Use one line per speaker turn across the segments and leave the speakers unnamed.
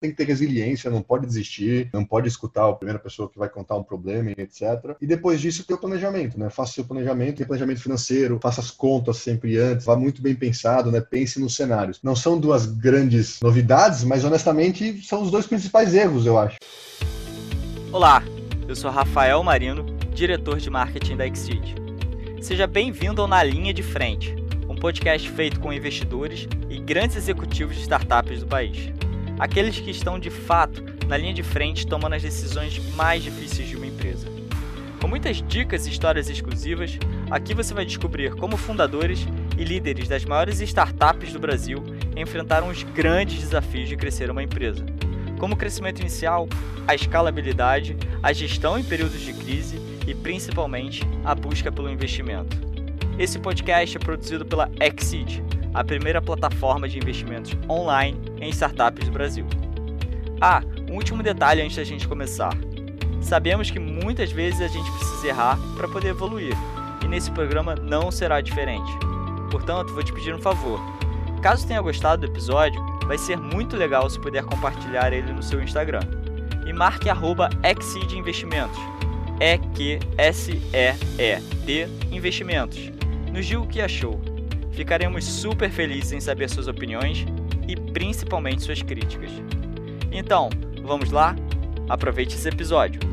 tem que ter resiliência, não pode desistir, não pode escutar a primeira pessoa que vai contar um problema, etc. E depois disso, ter o planejamento, né? Faça seu planejamento, tem planejamento financeiro, faça as contas sempre antes, vá muito bem pensado, né? Pense nos cenários. Não são duas grandes novidades, mas honestamente são os dois principais erros, eu acho.
Olá, eu sou Rafael Marino, diretor de marketing da Exceed. Seja bem-vindo ao Na Linha de Frente, um podcast feito com investidores e grandes executivos de startups do país. Aqueles que estão de fato na linha de frente tomando as decisões mais difíceis de uma empresa. Com muitas dicas e histórias exclusivas, aqui você vai descobrir como fundadores e líderes das maiores startups do Brasil enfrentaram os grandes desafios de crescer uma empresa, como o crescimento inicial, a escalabilidade, a gestão em períodos de crise e principalmente a busca pelo investimento. Esse podcast é produzido pela Exceed, a primeira plataforma de investimentos online em startups do Brasil. Ah, um último detalhe antes da gente começar. Sabemos que muitas vezes a gente precisa errar para poder evoluir, e nesse programa não será diferente. Portanto, vou te pedir um favor. Caso tenha gostado do episódio, vai ser muito legal se puder compartilhar ele no seu Instagram. E marque arroba Investimentos. E-Q-S-E-E-T Investimentos nos diga o que achou. Ficaremos super felizes em saber suas opiniões e principalmente suas críticas. Então, vamos lá? Aproveite esse episódio.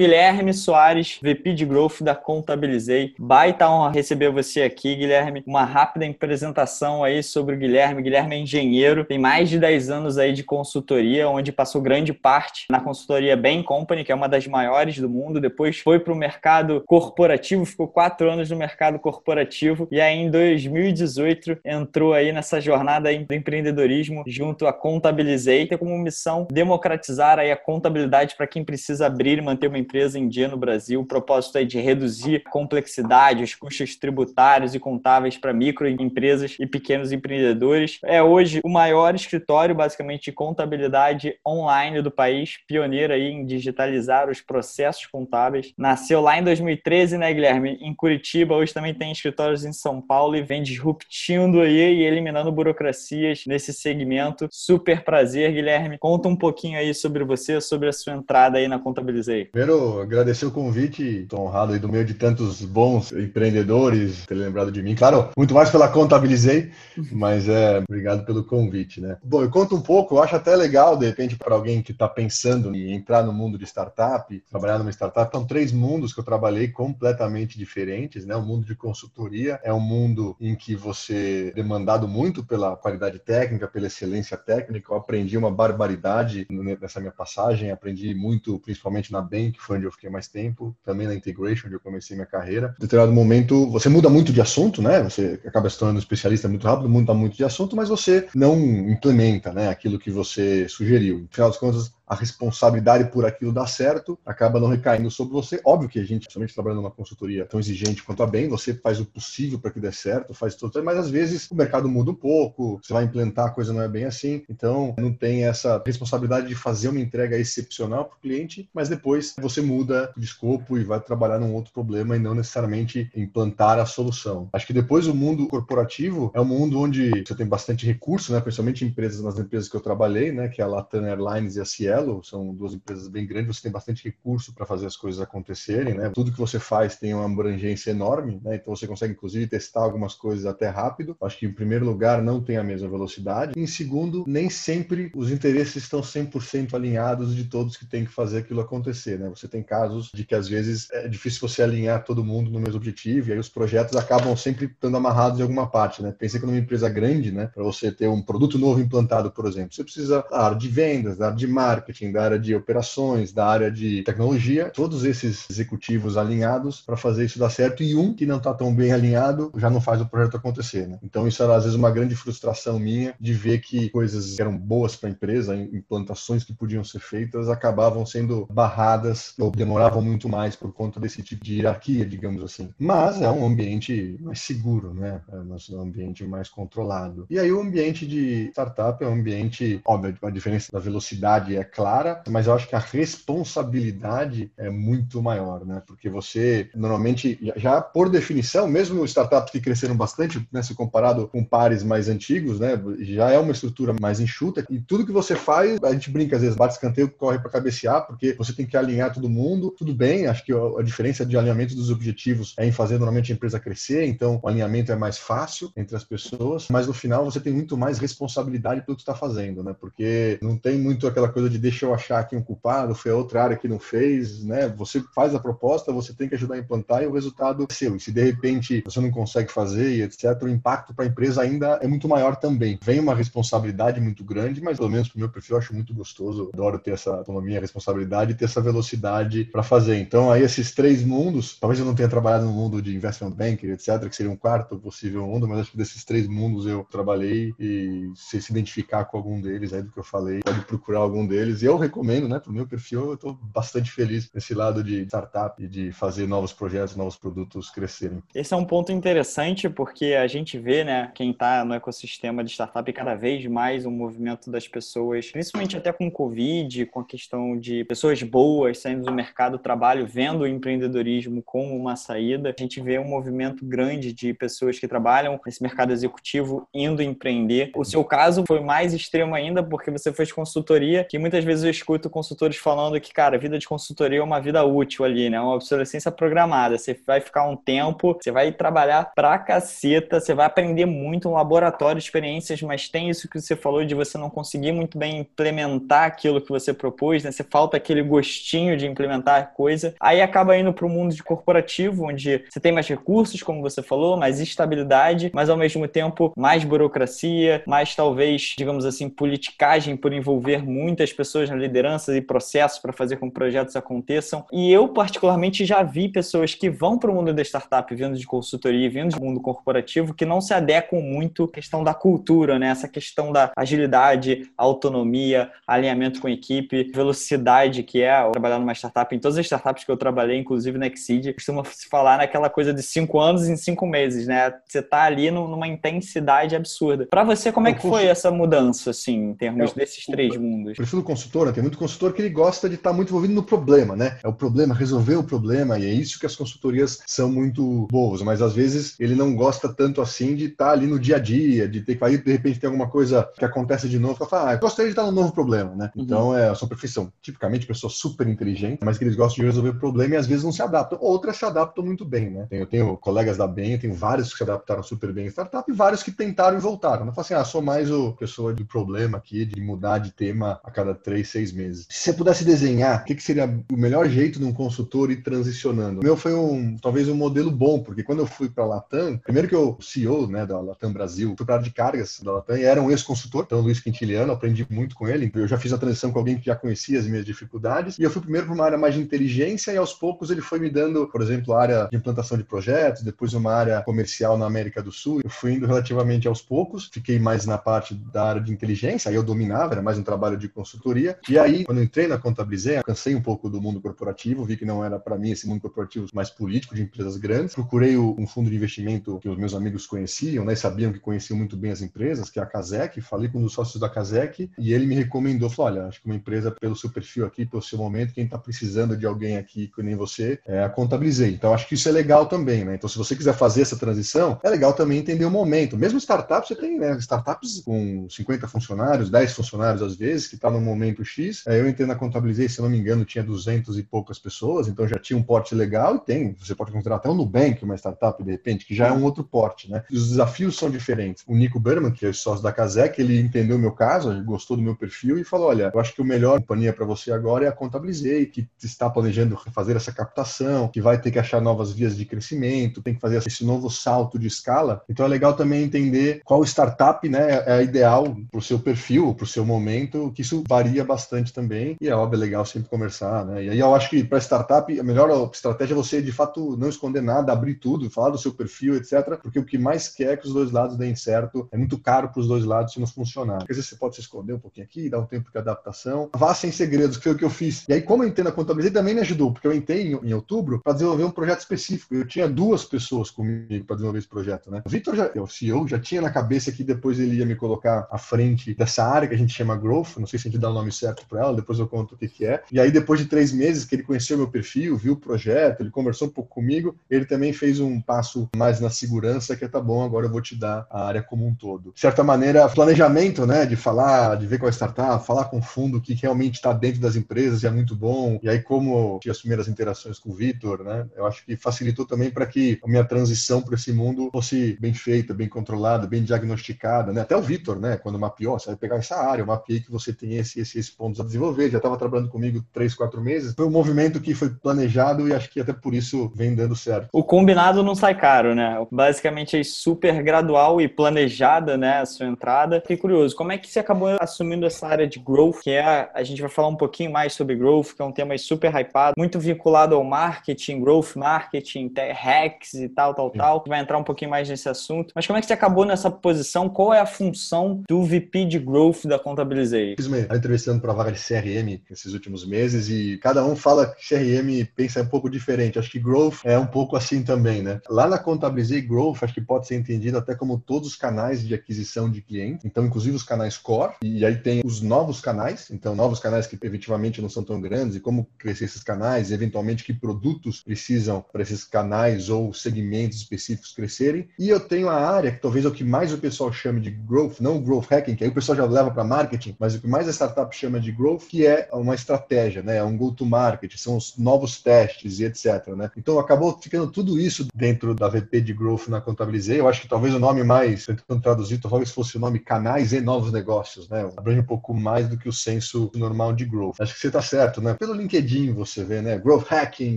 Guilherme Soares, VP de Growth da Contabilizei. Baita honra receber você aqui, Guilherme. Uma rápida apresentação aí sobre o Guilherme. Guilherme é engenheiro, tem mais de 10 anos aí de consultoria, onde passou grande parte na consultoria Bain Company, que é uma das maiores do mundo. Depois foi para o mercado corporativo, ficou quatro anos no mercado corporativo e aí em 2018 entrou aí nessa jornada do empreendedorismo junto à Contabilizei, tem como missão democratizar aí a contabilidade para quem precisa abrir e manter uma empresa em dia no Brasil. O propósito é de reduzir a complexidade, os custos tributários e contáveis para microempresas e pequenos empreendedores. É hoje o maior escritório, basicamente, de contabilidade online do país, pioneiro aí em digitalizar os processos contábeis. Nasceu lá em 2013, né, Guilherme? Em Curitiba, hoje também tem escritórios em São Paulo e vem disruptindo aí e eliminando burocracias nesse segmento. Super prazer, Guilherme. Conta um pouquinho aí sobre você, sobre a sua entrada aí na Contabilizei.
Primeiro, agradecer o convite. Estou honrado aí do meio de tantos bons empreendedores ter lembrado de mim. Claro, muito mais pela contabilizei, mas é obrigado pelo convite, né? Bom, eu conto um pouco, eu acho até legal, de repente, para alguém que está pensando em entrar no mundo de startup, trabalhar numa startup. São três mundos que eu trabalhei completamente diferentes, né? O mundo de consultoria é um mundo em que você é demandado muito pela qualidade técnica, pela excelência técnica. Eu aprendi uma barbaridade nessa minha passagem, aprendi muito, principalmente na Bank, foi onde eu fiquei mais tempo, também na Integration, onde eu comecei minha carreira. Em determinado momento, você muda muito de assunto, né? Você acaba se tornando especialista muito rápido, muda muito de assunto, mas você não implementa, né, aquilo que você sugeriu. No final das contas, a responsabilidade por aquilo dar certo acaba não recaindo sobre você. Óbvio que a gente, somente trabalhando numa consultoria tão exigente quanto a bem, você faz o possível para que dê certo, faz tudo, mas às vezes o mercado muda um pouco, você vai implantar a coisa não é bem assim, então não tem essa responsabilidade de fazer uma entrega excepcional para o cliente, mas depois você muda de escopo e vai trabalhar num outro problema e não necessariamente implantar a solução. Acho que depois o mundo corporativo é um mundo onde você tem bastante recurso, né, principalmente empresas nas empresas que eu trabalhei, né, que é a Latam Airlines e a Cielo, são duas empresas bem grandes, você tem bastante recurso para fazer as coisas acontecerem, né? Tudo que você faz tem uma abrangência enorme, né? Então você consegue inclusive testar algumas coisas até rápido. Acho que em primeiro lugar não tem a mesma velocidade. Em segundo, nem sempre os interesses estão 100% alinhados de todos que têm que fazer aquilo acontecer, né? Você tem casos de que às vezes é difícil você alinhar todo mundo no mesmo objetivo e aí os projetos acabam sempre estando amarrados em alguma parte, né? Pensei que numa empresa grande, né, para você ter um produto novo implantado, por exemplo, você precisa da área de vendas, da área de marketing, marketing, da área de operações, da área de tecnologia, todos esses executivos alinhados para fazer isso dar certo e um que não está tão bem alinhado já não faz o projeto acontecer. Né? Então isso era às vezes uma grande frustração minha de ver que coisas que eram boas para a empresa, implantações que podiam ser feitas, acabavam sendo barradas ou demoravam muito mais por conta desse tipo de hierarquia, digamos assim. Mas é um ambiente mais seguro, né? É um ambiente mais controlado. E aí o ambiente de startup é um ambiente, óbvio, a diferença da velocidade é clara clara, mas eu acho que a responsabilidade é muito maior, né? Porque você, normalmente, já por definição, mesmo startups que cresceram bastante, né, se comparado com pares mais antigos, né, já é uma estrutura mais enxuta e tudo que você faz, a gente brinca às vezes, bate escanteio, corre para cabecear, porque você tem que alinhar todo mundo. Tudo bem, acho que a diferença de alinhamento dos objetivos é em fazer normalmente a empresa crescer, então o alinhamento é mais fácil entre as pessoas, mas no final você tem muito mais responsabilidade pelo que está fazendo, né? Porque não tem muito aquela coisa de deixa eu achar aqui um culpado, foi a outra área que não fez, né? Você faz a proposta, você tem que ajudar a implantar e o resultado é seu. E se de repente você não consegue fazer e etc, o impacto para a empresa ainda é muito maior também. Vem uma responsabilidade muito grande, mas pelo menos para o meu perfil eu acho muito gostoso. Adoro ter essa autonomia, responsabilidade e ter essa velocidade para fazer. Então, aí esses três mundos, talvez eu não tenha trabalhado no mundo de investment banker, etc, que seria um quarto possível mundo, mas acho que desses três mundos eu trabalhei e se se identificar com algum deles aí do que eu falei, pode procurar algum deles. E eu recomendo, né, para o meu perfil, eu estou bastante feliz nesse lado de startup e de fazer novos projetos, novos produtos crescerem.
Esse é um ponto interessante porque a gente vê, né, quem está no ecossistema de startup cada vez mais um movimento das pessoas, principalmente até com o Covid, com a questão de pessoas boas saindo do mercado do trabalho, vendo o empreendedorismo como uma saída. A gente vê um movimento grande de pessoas que trabalham nesse mercado executivo indo empreender. O seu caso foi mais extremo ainda porque você fez consultoria, que muitas vezes eu escuto consultores falando que, cara, vida de consultoria é uma vida útil ali, né? Uma obsolescência programada. Você vai ficar um tempo, você vai trabalhar pra caceta, você vai aprender muito um laboratório experiências, mas tem isso que você falou de você não conseguir muito bem implementar aquilo que você propôs, né? Você falta aquele gostinho de implementar coisa. Aí acaba indo para o mundo de corporativo, onde você tem mais recursos, como você falou, mais estabilidade, mas ao mesmo tempo mais burocracia, mais talvez, digamos assim, politicagem por envolver muitas pessoas na liderança e processos para fazer com que projetos aconteçam. E eu, particularmente, já vi pessoas que vão para o mundo da startup, vindo de consultoria, vindo do mundo corporativo, que não se adequam muito à questão da cultura, né? Essa questão da agilidade, autonomia, alinhamento com a equipe, velocidade que é trabalhar numa startup. Em todas as startups que eu trabalhei, inclusive na Exceed, costuma se falar naquela coisa de cinco anos em cinco meses, né? Você tá ali numa intensidade absurda. Para você, como é que foi essa mudança, assim, em termos desses três mundos?
Prefiro né? Tem muito consultor que ele gosta de estar tá muito envolvido no problema, né? É o problema, resolver o problema, e é isso que as consultorias são muito boas, mas às vezes ele não gosta tanto assim de estar tá ali no dia a dia, de ter que aí de repente tem alguma coisa que acontece de novo, fala, ah, eu gostaria de estar no novo problema, né? Uhum. Então, é, são profissão, tipicamente pessoas super inteligentes, mas que eles gostam de resolver o problema e às vezes não se adaptam. Outras se adaptam muito bem, né? Eu tenho colegas da Bem, eu tenho vários que se adaptaram super bem em startup e vários que tentaram e voltaram. Não falo assim, ah, sou mais o pessoa do problema aqui, de mudar de tema a cada três, seis meses. Se você pudesse desenhar, o que, que seria o melhor jeito de um consultor ir transicionando? O meu foi um, talvez um modelo bom, porque quando eu fui para a Latam, primeiro que eu, CEO né, da Latam Brasil, fui para de cargas da Latam e era um ex-consultor, então Luiz Quintiliano, aprendi muito com ele. Eu já fiz a transição com alguém que já conhecia as minhas dificuldades e eu fui primeiro para uma área mais de inteligência e aos poucos ele foi me dando, por exemplo, a área de implantação de projetos, depois uma área comercial na América do Sul. Eu fui indo relativamente aos poucos, fiquei mais na parte da área de inteligência, aí eu dominava, era mais um trabalho de consultoria. E aí, quando entrei na Contabilizei, cansei um pouco do mundo corporativo, vi que não era para mim esse mundo corporativo mais político, de empresas grandes. Procurei um fundo de investimento que os meus amigos conheciam, né, sabiam que conheciam muito bem as empresas, que é a Casec. Falei com um dos sócios da Casec e ele me recomendou, falou, olha, acho que uma empresa pelo seu perfil aqui, pelo seu momento, quem está precisando de alguém aqui que nem você, é a Contabilizei. Então, acho que isso é legal também, né? Então, se você quiser fazer essa transição, é legal também entender o momento. Mesmo startups, você tem né, startups com 50 funcionários, 10 funcionários às vezes, que está no momento X. É, eu entrei na Contabilizei, se não me engano, tinha 200 e poucas pessoas, então já tinha um porte legal e tem. Você pode considerar até o Nubank uma startup, de repente, que já é um outro porte, né? Os desafios são diferentes. O Nico Berman, que é sócio da Casec, ele entendeu o meu caso, gostou do meu perfil e falou: olha, eu acho que o melhor companhia para você agora é a Contabilizei, que está planejando fazer essa captação, que vai ter que achar novas vias de crescimento, tem que fazer esse novo salto de escala. Então é legal também entender qual startup né, é ideal para o seu perfil, para o seu momento, que isso varia bastante também. E é óbvio, é legal sempre conversar. Né? E aí eu acho que para startup, a melhor estratégia é você, de fato, não esconder nada, abrir tudo, falar do seu perfil, etc. Porque o que mais quer é que os dois lados deem certo. É muito caro para os dois lados se não funcionar. Às vezes você pode se esconder um pouquinho aqui, dar um tempo de adaptação. Vá sem segredos, que foi o que eu fiz. E aí, como eu entrei na contabilidade, também me ajudou, porque eu entrei em, em outubro para desenvolver um projeto específico. Eu tinha duas pessoas comigo para desenvolver esse projeto, né? O Vitor, já, o CEO, já tinha na cabeça que depois ele ia me colocar à frente dessa área que a gente chama Growth, não sei se a gente dá o nome certo para ela, depois eu conto o que, que é. E aí, depois de três meses que ele conheceu meu perfil, viu o projeto, ele conversou um pouco comigo, ele também fez um passo mais na segurança, que é tá bom, agora eu vou te dar a área como um todo. De certa maneira, planejamento, né, de falar, de ver qual é a startup, falar com o fundo que realmente está dentro das empresas e é muito bom. E aí, como eu assumir as interações com o Vitor, né, eu acho que facilitou também para que a minha transição para esse mundo fosse bem feita, bem controlada, bem diagnosticada, né? Até o Vitor, né, quando mapeou, você vai pegar essa área, eu mapeei que você tem esse, esse, esses pontos a desenvolver, já estava trabalhando comigo três, quatro meses. Foi um movimento que foi planejado e acho que até por isso vem dando certo.
O combinado não sai caro, né? Basicamente é super gradual e planejada, né, a sua entrada. Fiquei curioso, como é que você acabou assumindo essa área de growth, que é, a gente vai falar um pouquinho mais sobre growth, que é um tema super hypado, muito vinculado ao marketing, growth marketing, hacks e tal, tal, Sim. tal. Vai entrar um pouquinho mais nesse assunto. Mas como é que você acabou nessa posição? Qual é a função do VP de growth da Contabilizei?
Fiz uma entrevistando para vaga de CRM nesses últimos meses e cada um fala que CRM pensa um pouco diferente. Acho que growth é um pouco assim também, né? Lá na Contabilizei, growth acho que pode ser entendido até como todos os canais de aquisição de clientes. Então, inclusive os canais core. E aí tem os novos canais. Então, novos canais que efetivamente não são tão grandes e como crescer esses canais, eventualmente que produtos precisam para esses canais ou segmentos específicos crescerem. E eu tenho a área que talvez é o que mais o pessoal chame de growth, não growth hacking, que aí o pessoal já leva para marketing, mas o que mais a startup chama de growth, que é uma estratégia, né? É um go-to-market, são os novos testes e etc. Né? Então acabou ficando tudo isso dentro da VP de growth na Contabilizei. Eu acho que talvez o nome mais, tentando traduzir, talvez fosse o nome canais e novos negócios, né? Abrange um pouco mais do que o senso normal de growth. Acho que você está certo, né? Pelo LinkedIn você vê, né? Growth hacking,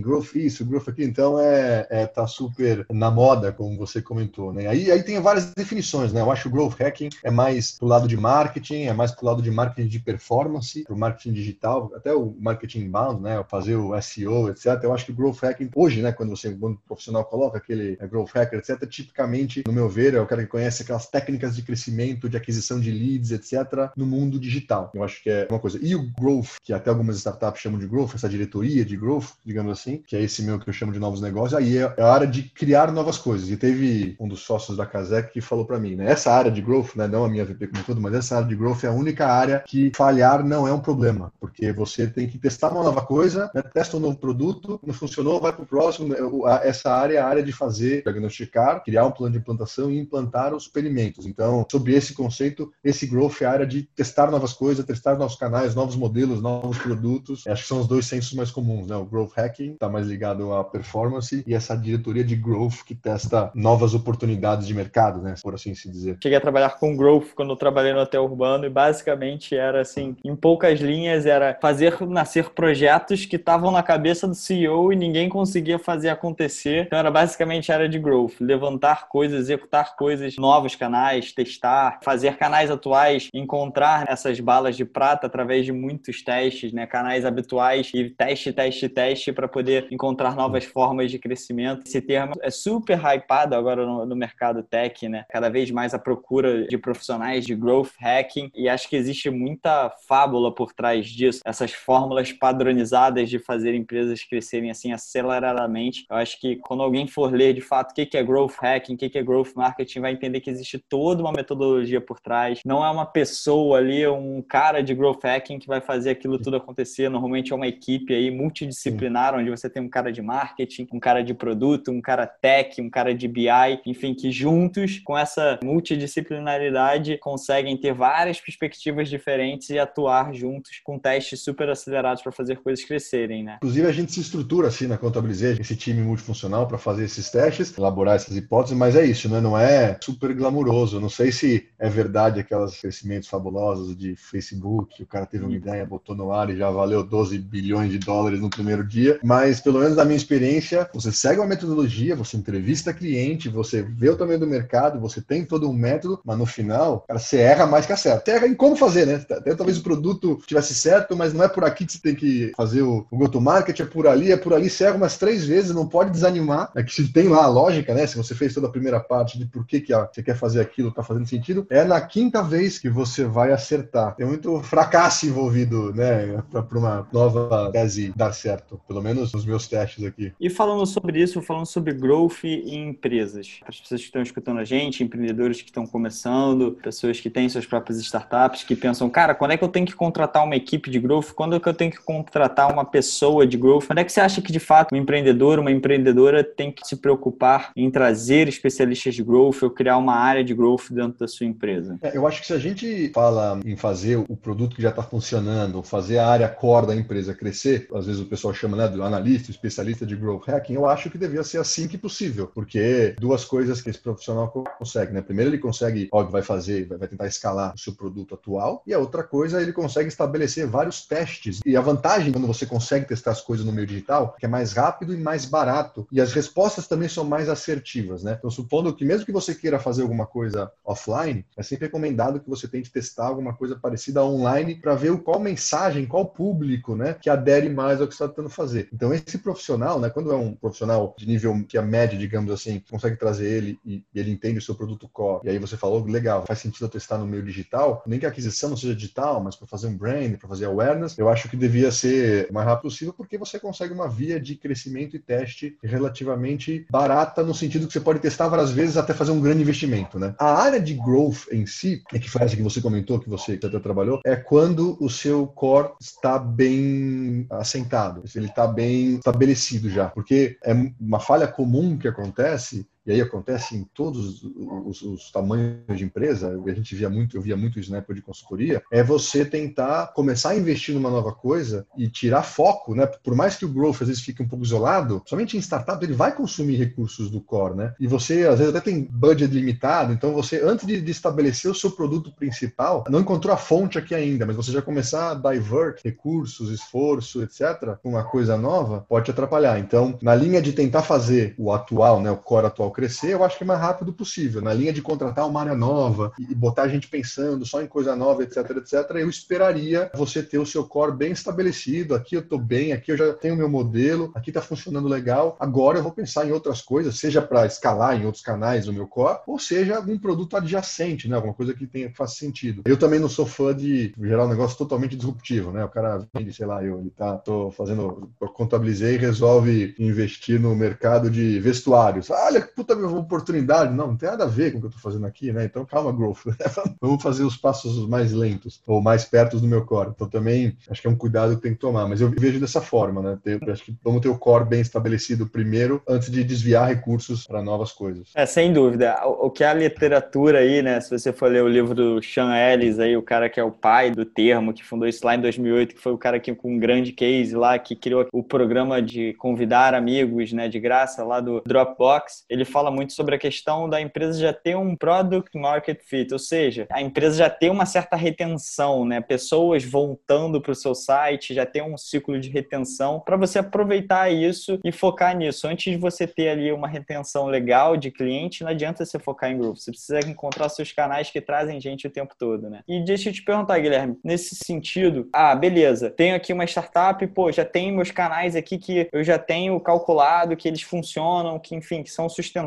growth isso, growth aqui, então é, é tá super na moda, como você comentou, né? Aí, aí tem várias definições, né? Eu acho que o growth hacking é mais pro lado de marketing, é mais pro lado de marketing de performance, pro marketing digital, até o marketing inbound, né? Fazer o SEO, etc. Eu acho que o growth hacking, hoje, né? Quando você, quando profissional coloca aquele é, growth hacker, etc., tipicamente, no meu ver, é o cara que conhece aquelas técnicas de crescimento, de aquisição de leads, etc., no mundo digital. Eu acho que é uma coisa. E o growth, que até algumas startups chamam de growth, essa diretoria de growth, digamos assim, que é esse meu que eu chamo de novos negócios, aí é a área de criar novas coisas. E teve um dos sócios da Casec que falou para mim, né? Essa área de growth, né? Não a minha VP como todo, mas essa área de growth é a única área que falhar não é um problema, porque você tem que testar uma nova coisa, né? testa um novo produto, não funcionou, vai para o próximo. Né? Essa área é a área de fazer, diagnosticar, criar um plano de implantação e implantar os experimentos. Então, sobre esse conceito, esse growth é a área de testar novas coisas, testar novos canais, novos modelos, novos produtos. Acho que são os dois sensos mais comuns, né? O growth hacking está mais ligado à performance e essa diretoria de growth que testa novas oportunidades de mercado, né? Por assim se dizer.
Cheguei a trabalhar com growth quando eu trabalhei no hotel urbano e basicamente era assim, em poucas linhas, era fazer nascer projetos que estavam na cabeça do CEO e ninguém conseguia fazer acontecer. Então era basicamente área de growth, levantar coisas, executar coisas, novos canais, testar, fazer canais atuais, encontrar essas balas de prata através de muitos testes, né? Canais habituais e teste, teste, teste para poder encontrar novas formas de crescimento. Esse termo é super hypado agora no, no mercado tech, né? Cada vez mais a procura de profissionais de growth hacking e acho que existe muita fábula por trás disso, essas fórmulas padronizadas de fazer empresas crescerem assim aceleradamente. Eu acho que quando alguém for ler de fato o que é growth hacking, o que é growth marketing, vai entender que existe toda uma metodologia por trás. Não é uma pessoa ali, um cara de growth hacking que vai fazer aquilo tudo acontecer. Normalmente é uma equipe aí multidisciplinar, onde você tem um cara de marketing, um cara de produto, um cara tech, um cara de BI, enfim, que juntos, com essa multidisciplinaridade, conseguem ter várias perspectivas diferentes e atuar juntos com testes super acelerados para fazer coisas crescerem, né?
Inclusive, a gente se estrutura assim na Contabilizei, esse time multifuncional para fazer esses testes, elaborar essas hipóteses, mas é isso, né? Não é super glamuroso. Não sei se é verdade aquelas crescimentos fabulosos de Facebook, o cara teve uma ideia, botou no ar e já valeu 12 bilhões de dólares no primeiro dia, mas pelo menos na minha experiência, você segue uma metodologia, você entrevista cliente, você vê o tamanho do mercado, você tem todo um método, mas no final, cara, você erra mais que acerta. Você erra em como fazer, né? Até talvez o produto tivesse certo, mas não é por aqui que você tem que fazer o, go-to-market, é por ali, é por ali, você erra umas três vezes, não pode desanimar. É que se tem lá a lógica, né? Se você fez toda a primeira parte de por que, que você quer fazer aquilo, tá fazendo sentido, é na quinta vez que você vai acertar. Tem muito fracasso envolvido, né? Para uma nova tese dar certo, pelo menos nos meus testes aqui.
E falando sobre isso, falando sobre growth em empresas, as pessoas que estão escutando a gente, empreendedores que estão começando, pessoas que têm suas próprias startups, que pensam, cara, quando é que eu tenho que contratar uma equipe de growth? Quando que eu tenho que contratar uma pessoa de growth? Quando é que você acha que de fato um empreendedor, uma empreendedora tem que se preocupar em trazer especialistas de growth ou criar uma área de growth dentro da sua empresa?
É, eu acho que se a gente fala em fazer o produto que já está funcionando, fazer a área core da empresa crescer, às vezes o pessoal chama né, do analista, especialista de growth hacking, eu acho que devia ser assim que possível, porque duas coisas que esse profissional consegue, né? Primeiro ele consegue, óbvio, vai fazer, vai tentar escalar o seu produto atual, e a outra coisa ele consegue estabelecer vários testes. E a vantagem quando você consegue testar as coisas no meio digital, é que é mais rápido e mais barato, e as respostas também são mais assertivas, né? Então, supondo que mesmo que você queira fazer alguma coisa offline, é sempre recomendado que você tente testar alguma coisa parecida online para ver qual mensagem, qual público, né, que adere mais ao que você está tentando fazer. Então, esse profissional, né, quando é um profissional de nível que a média, digamos assim, consegue trazer ele e, ele entende o seu produto core, e aí você falou, legal, faz sentido testar no meio digital, nem que a aquisição não seja digital, mas para fazer um brand, para fazer awareness, eu acho que devia ser o mais rápido possível, porque você consegue uma via de crescimento e teste relativamente barata, no sentido que você pode testar várias vezes até fazer um grande investimento, né? A área de growth em si, é que foi essa que você comentou, que você até trabalhou, é quando o seu core está bem assentado, ele está bem estabelecido já, porque é uma falha comum que acontece e aí acontece em todos os, os, tamanhos de empresa, a gente via muito, eu via muito isso na época de consultoria, é você tentar começar a investir numa nova coisa e tirar foco, né? Por mais que o growth às vezes fique um pouco isolado, somente em startup ele vai consumir recursos do core, né? E você às vezes até tem budget limitado, então você antes de, de estabelecer o seu produto principal, não encontrou a fonte aqui ainda, mas você já começar a divert recursos, esforço, etc, com uma coisa nova, pode te atrapalhar. Então, na linha de tentar fazer o atual, né, o core atual crescer, eu acho que é mais rápido possível. Na linha de contratar uma área nova e botar a gente pensando só em coisa nova, etc, etc, eu esperaria você ter o seu core bem estabelecido. Aqui eu estou bem, aqui eu já tenho meu modelo, aqui está funcionando legal. Agora eu vou pensar em outras coisas, seja para escalar em outros canais o meu core, ou seja algum produto adjacente, né? Alguma coisa que tenha que faça sentido. Eu também não sou fã de gerar um negócio totalmente disruptivo, né? O cara vende, sei lá, eu, ele tá, tô fazendo, eu contabilizei e resolve investir no mercado de vestuários. Ah, puta oportunidade. Não, não tem nada a ver com o que eu estou fazendo aqui, né? Então, calma, growth. Vamos fazer os passos mais lentos ou mais perto do meu core. Então, também acho que é um cuidado que tem que tomar. Mas eu vejo dessa forma, né? Ter, acho que vamos ter o core bem estabelecido primeiro, antes de desviar recursos para novas coisas.
É, sem dúvida. O que é a literatura aí, né? Se você for ler o livro do Sean Ellis, aí, o cara que é o pai do termo, que fundou isso lá em 2008, que foi o cara que com um grande case lá, que criou o programa de convidar amigos, né, de graça lá do Dropbox, ele fala muito sobre a questão da empresa já ter um product market fit, ou seja, a empresa já ter uma certa retenção, né? Pessoas voltando para o seu site, já ter um ciclo de retenção para você aproveitar isso e focar nisso. Antes de você ter ali uma retenção legal de cliente, não adianta você focar em growth. Você precisa encontrar seus canais que trazem gente o tempo todo, né? E deixa eu te perguntar, Guilherme, nesse sentido, ah, beleza, tenho aqui uma startup, pô, já tenho meus canais aqui que eu já tenho calculado que eles funcionam, que enfim, que são sustentáveis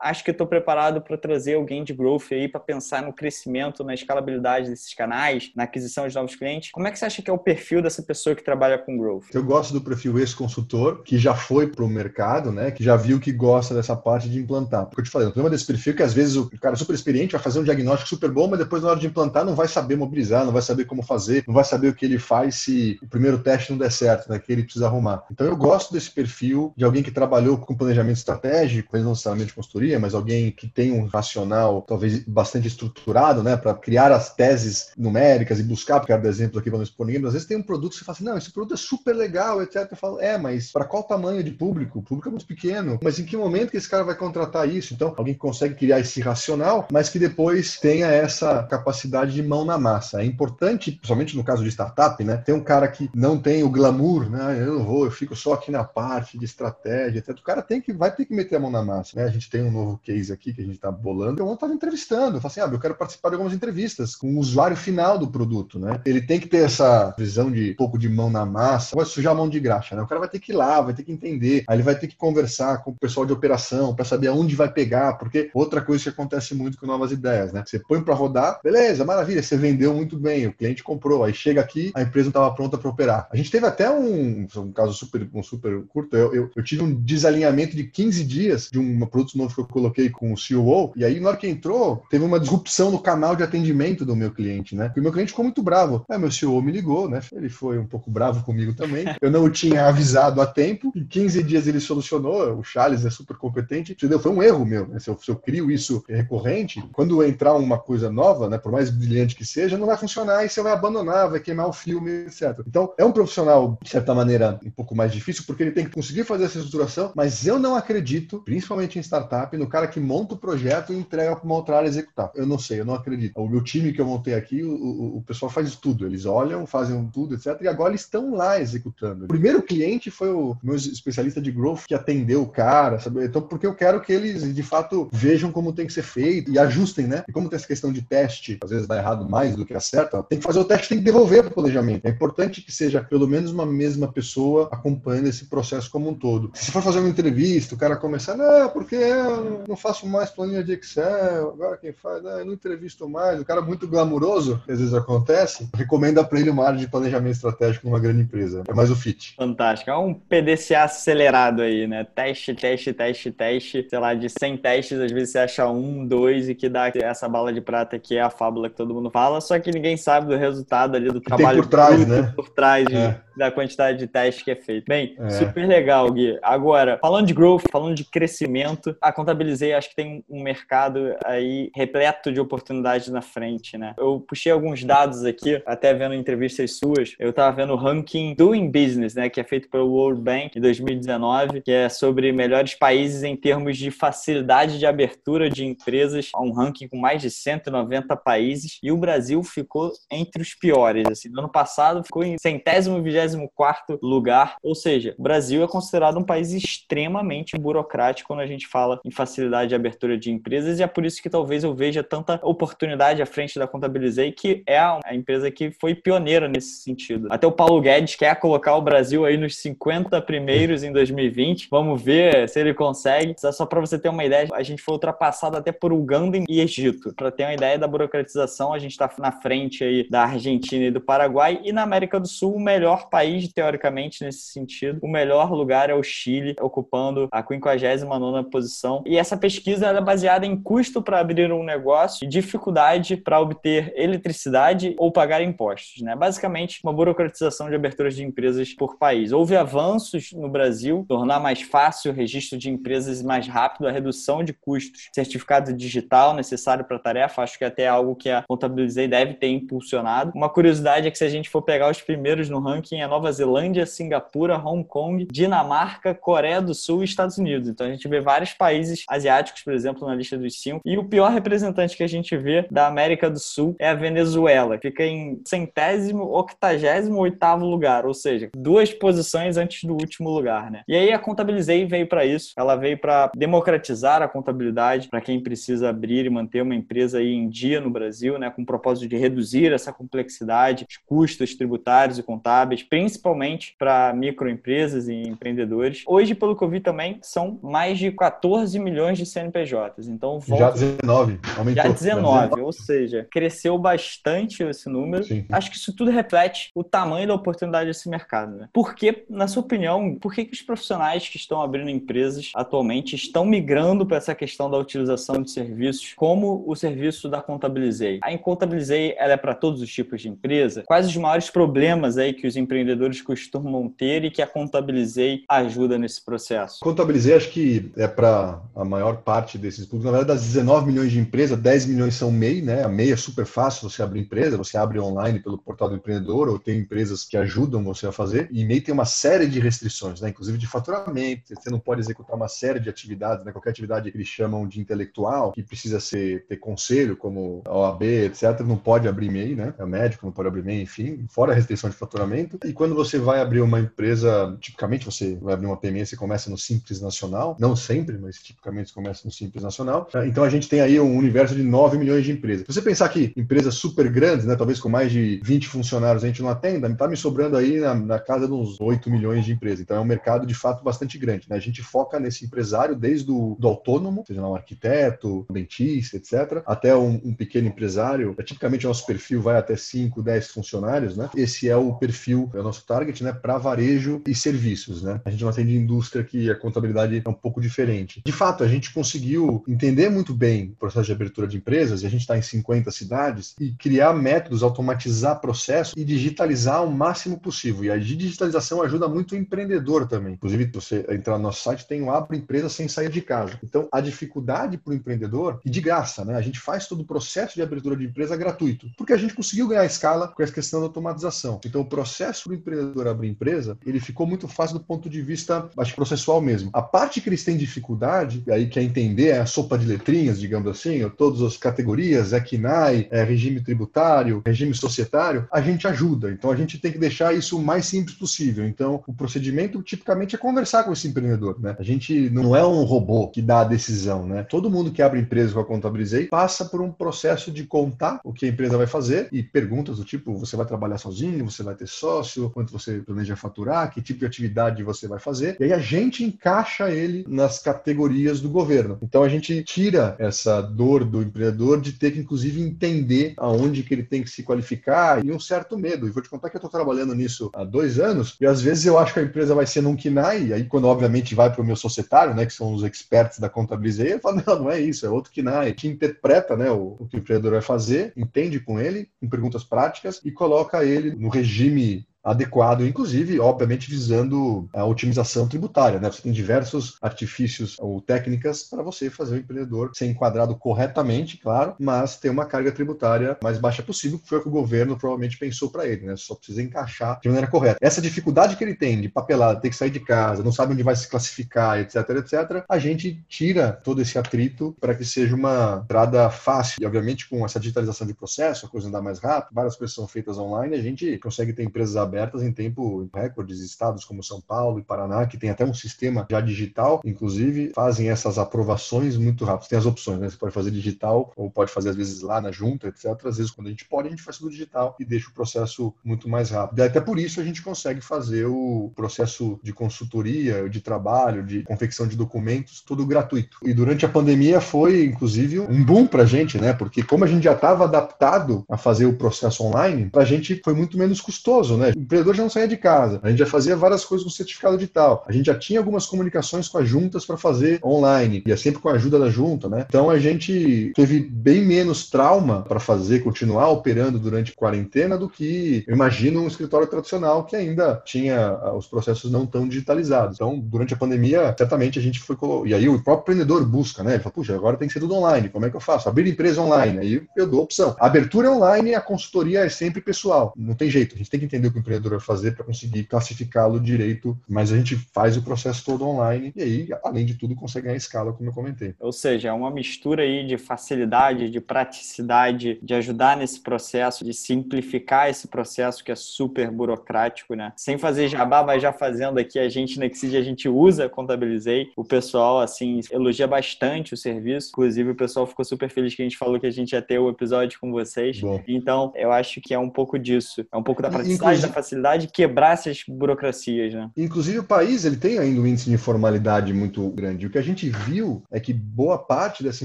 acho que estou preparado para trazer alguém de growth aí para pensar no crescimento, na escalabilidade desses canais, na aquisição de novos clientes. Como é que você acha que é o perfil dessa pessoa que trabalha com growth?
Eu gosto do perfil ex-consultor, que já foi para o mercado, né, que já viu que gosta dessa parte de implantar. Porque eu te falei, o problema desse perfil é que às vezes o cara super experiente vai fazer um diagnóstico super bom, mas depois na hora de implantar não vai saber mobilizar, não vai saber como fazer, não vai saber o que ele faz se o primeiro teste não der certo, né, que ele precisa arrumar. Então eu gosto desse perfil de alguém que trabalhou com planejamento estratégico, não necessariamente consultoria, mas alguém que tem um racional talvez bastante estruturado, né, para criar as teses numéricas e buscar, porque cada exemplo aqui vão expor ninguém, mas às vezes tem um produto que você fala assim, não, esse produto é super legal, etc. Eu falo, é, mas para qual tamanho de público? O público é muito pequeno, mas em que momento que esse cara vai contratar isso? Então, alguém que consegue criar esse racional, mas que depois tenha essa capacidade de mão na massa. É importante, principalmente no caso de startup, né, ter um cara que não tem o glamour, né, eu não vou, eu fico só aqui na parte de estratégia, etc. O cara tem que, vai ter que meter a mão na massa, né? A gente tem um novo case aqui que a gente está bolando, eu estava entrevistando. Eu falei assim, ah, eu quero participar de algumas entrevistas com o usuário final do produto, né? Ele tem que ter essa visão de um pouco de mão na massa, vai sujar a mão de graxa, né? O cara vai ter que ir lá, vai ter que entender, aí ele vai ter que conversar com o pessoal de operação para saber aonde vai pegar, porque outra coisa que acontece muito com novas ideias, né? Você põe para rodar, beleza, maravilha, você vendeu muito bem, o cliente comprou, aí chega aqui, a empresa não estava pronta para operar. A gente teve até um, um caso super, um super curto, eu, eu, eu tive um desalinhamento de 15 dias de um um produto novo que eu coloquei com o COO, e aí na hora que entrou, teve uma disrupção no canal de atendimento do meu cliente, né? Porque o meu cliente ficou muito bravo. Aí meu CEO me ligou, né? Ele foi um pouco bravo comigo também. Eu não o tinha avisado a tempo. Em 15 dias ele solucionou. O Charles é super competente. Entendeu? Foi um erro meu. Né? Se, eu, se eu crio isso recorrente, quando entrar uma coisa nova, né? Por mais brilhante que seja, não vai funcionar e você vai abandonar, vai queimar o filme, etc. Então, é um profissional, de certa maneira, um pouco mais difícil, porque ele tem que conseguir fazer essa estruturação, mas eu não acredito, principalmente em startup, no cara que monta o projeto e entrega para uma outra área executar. Eu não sei, eu não acredito. O meu time que eu montei aqui, o, o, o pessoal faz tudo. Eles olham, fazem tudo, etc. E agora eles estão lá executando. O primeiro cliente foi o meu especialista de growth que atendeu o cara, sabe? Então, porque eu quero que eles, de fato, vejam como tem que ser feito e ajustem, né? E como tem essa questão de teste, às vezes dá errado mais do que acerta, tem que fazer o teste, tem que devolver para o planejamento. É importante que seja pelo menos uma mesma pessoa acompanhando esse processo como um todo. Se for fazer uma entrevista, o cara começar, não, porque eu não faço mais planilha de Excel, agora quem faz, não, eu não entrevisto mais. O cara muito glamuroso, que às vezes acontece, recomenda para ele uma área de planejamento estratégico numa grande empresa. É mais o fit.
Fantástico. É um PDCA acelerado aí, né? Teste, teste, teste, teste. Sei lá, de 100 testes, às vezes você acha um, dois e que dá essa bala de prata que é a fábula que todo mundo fala, só que ninguém sabe do resultado ali do trabalho
por trás, né?
por trás é. da quantidade de testes que é feito. Bem, é. super legal, Gui. Agora, falando de growth, falando de crescimento, a Contabilizei acho que tem um mercado aí repleto de oportunidades na frente, né? Eu puxei alguns dados aqui, até vendo entrevistas suas, eu tava vendo o ranking Doing Business, né, que é feito pelo World Bank em 2019, que é sobre melhores países em termos de facilidade de abertura de empresas, um ranking com mais de 190 países, e o Brasil ficou entre os piores, assim, no ano passado ficou em centésimo, vigésimo quarto lugar, ou seja, o Brasil é considerado um país extremamente burocrático quando a gente fala em facilidade de abertura de empresas, e é por isso que talvez eu veja tanta oportunidade à frente da Contabilizei, que é a empresa que foi pioneira nesse sentido. Até o Paulo Guedes quer colocar o Brasil aí nos 50 primeiros em 2020. Vamos ver se ele consegue. Só para você ter uma ideia, a gente foi ultrapassado até por Uganda e Egito. Para ter uma ideia da burocratização, a gente está na frente aí da Argentina e do Paraguai. E na América do Sul, o melhor país, teoricamente, nesse sentido, o melhor lugar é o Chile, ocupando a 59 posição. E essa pesquisa é baseada em custo para abrir um negócio e dificuldade para obter eletricidade ou pagar impostos. Né? Basicamente, uma burocratização de aberturas de empresas por país. Houve avanços no Brasil, tornar mais fácil o registro de empresas mais rápido, a redução de custos, certificado digital necessário para a tarefa, acho que é até algo que a Contabilizei deve ter impulsionado. Uma curiosidade é que se a gente for pegar os primeiros no ranking é Nova Zelândia, Singapura, Hong Kong, Dinamarca, Coreia do Sul e Estados Unidos. Então a gente vê vários países asiáticos, por exemplo, na lista dos cinco. E o pior representante que a gente vê da América do Sul é a Venezuela. Fica em centésimo, octagésimo, oitavo lugar, ou seja, duas posições antes do último lugar, né? E aí a Contabilizei veio para isso. Ela veio para democratizar a contabilidade para quem precisa abrir e manter uma empresa aí em dia no Brasil, né? Com o propósito de reduzir essa complexidade, os custos tributários e contábeis, principalmente para microempresas e empreendedores. Hoje, pelo que eu vi também, são mais de 14 milhões de CNPJs. Então,
volta... já 19,
aumentou. Já 19, ou seja, cresceu bastante esse número. Sim. Acho que isso tudo reflete o tamanho da oportunidade desse mercado. Né? Por que, na sua opinião, por que, que os profissionais que estão abrindo empresas atualmente estão migrando para essa questão da utilização de serviços como o serviço da Contabilizei? A Contabilizei ela é para todos os tipos de empresa? Quais os maiores problemas aí que os empreendedores costumam ter e que a Contabilizei ajuda nesse processo?
Contabilizei acho que é para a maior parte desses públicos. Na verdade, das 19 milhões de empresas, 10 milhões são MEI, né? A MEI é super fácil você abrir empresa, você abre online pelo portal do empreendedor ou tem empresas que ajudam você a fazer. E MEI tem uma série de restrições, né? Inclusive de faturamento, você não pode executar uma série de atividades, né? Qualquer atividade que eles chamam de intelectual, que precisa ser ter conselho, como a OAB, etc., não pode abrir MEI, né? É médico, não pode abrir MEI, enfim, fora a restrição de faturamento. E quando você vai abrir uma empresa, tipicamente você vai abrir uma PME, você começa no Simples Nacional, não sempre, mas tipicamente começa no Simples Nacional. Então a gente tem aí um universo de 9 milhões de empresas. Se você pensar que empresas super grandes, né, talvez com mais de 20 funcionários a gente não atenda, está me sobrando aí na, na, casa de uns 8 milhões de empresas. Então é um mercado de fato bastante grande. Né? A gente foca nesse empresário desde o do autônomo, seja um arquiteto, um dentista, etc., até um, um pequeno empresário. É, tipicamente o nosso perfil vai até 5, 10 funcionários. Né? Esse é o perfil é o nosso target, né, para varejo e serviços, né? A gente não atende indústria que a contabilidade é um pouco diferente. De fato, a gente conseguiu entender muito bem o processo de abertura de empresas, e a gente está em 50 cidades, e criar métodos, automatizar processo e digitalizar o máximo possível. E a digitalização ajuda muito o empreendedor também. Inclusive, você entrar no nosso site, tem o Abre Empresa sem sair de casa. Então, a dificuldade para o empreendedor, e de graça, né? A gente faz todo o processo de abertura de empresa gratuito, porque a gente conseguiu ganhar escala com essa questão da automatização. Então, o processo do empreendedor abrir empresa, ele ficou muito fácil do ponto de vista, acho, processual mesmo. A parte que eles têm dificuldade, aí quer entender, é a sopa de letrinhas, digamos assim, todas as categorias, ECNAI, é, regime tributário, regime societário, a gente ajuda. Então, a gente tem que deixar isso o mais simples possível. Então, o procedimento tipicamente é conversar com esse empreendedor, né? A gente não é um robô que dá a decisão, né? Todo mundo que abre empresa com a Contabilizei passa por um processo de contar o que a empresa vai fazer e perguntas do tipo: você vai trabalhar sozinho, você vai ter sócio, quanto você planeja faturar, que tipo de atividade você vai fazer. E aí a gente encaixa ele nas categorias do governo. Então a gente tira essa dor do empreendedor de ter que, inclusive, entender aonde que ele tem que se qualificar e um certo medo. E vou te contar que eu estou trabalhando nisso há dois anos e às vezes eu acho que a empresa vai ser num KINAI, e aí quando obviamente vai para o meu societário, né, que são os experts da contabilidade, eu falo, não, não é isso, é outro KINAI, que interpreta né, o, o que o empreendedor vai fazer, entende com ele, com perguntas práticas e coloca ele no regime adequado, inclusive, obviamente, visando a otimização tributária. Né? Você tem diversos artifícios ou técnicas para você fazer o empreendedor ser enquadrado corretamente, claro, mas ter uma carga tributária mais baixa possível, que foi o que o governo provavelmente pensou para ele, né? Só precisa encaixar de maneira correta. Essa dificuldade que ele tem de papelada, ter que sair de casa, não sabe onde vai se classificar, etc, etc, a gente tira todo esse atrito para que seja uma entrada fácil. E, obviamente, com essa digitalização de processo, a coisa andar mais rápido, várias coisas são feitas online, a gente consegue ter empresas abertas abertas em tempo recordes. Estados como São Paulo e Paraná, que tem até um sistema já digital, inclusive, fazem essas aprovações muito rápidas. Tem as opções, né? Você pode fazer digital ou pode fazer, às vezes, lá na junta, etc. Às vezes, quando a gente pode, a gente faz tudo digital e deixa o processo muito mais rápido. E até por isso a gente consegue fazer o processo de consultoria, de trabalho, de confecção de documentos, tudo gratuito. E durante a pandemia foi, inclusive, um boom para a gente, né? Porque como a gente já estava adaptado a fazer o processo online, para a gente foi muito menos custoso, né? Empreendedor já não saía de casa. A gente já fazia várias coisas com certificado digital. A gente já tinha algumas comunicações com as juntas para fazer online, e é sempre com a ajuda da junta, né? Então a gente teve bem menos trauma para fazer, continuar operando durante quarentena do que, eu imagino, um escritório tradicional que ainda tinha ah, os processos não tão digitalizados. Então, durante a pandemia, certamente a gente foi. E aí o próprio empreendedor busca, né? Ele fala, puxa, agora tem que ser tudo online. Como é que eu faço? Abrir empresa online. Aí eu dou opção. A abertura é online, a consultoria é sempre pessoal. Não tem jeito. A gente tem que entender o que o empreendedor vai fazer para conseguir classificá-lo direito, mas a gente faz o processo todo online e aí, além de tudo, consegue ganhar escala, como eu comentei.
Ou seja, é uma mistura aí de facilidade, de praticidade, de ajudar nesse processo, de simplificar esse processo que é super burocrático, né? Sem fazer jabá, mas já fazendo aqui, a gente na Exige, a gente usa Contabilizei. O pessoal, assim, elogia bastante o serviço. Inclusive, o pessoal ficou super feliz que a gente falou que a gente ia ter o episódio com vocês. Bom. Então, eu acho que é um pouco disso. É um pouco da praticidade, Inclusive... da facilidade, quebrar essas burocracias, né?
Inclusive, o país, ele tem ainda um índice de informalidade muito grande. O que a gente viu é que boa parte dessa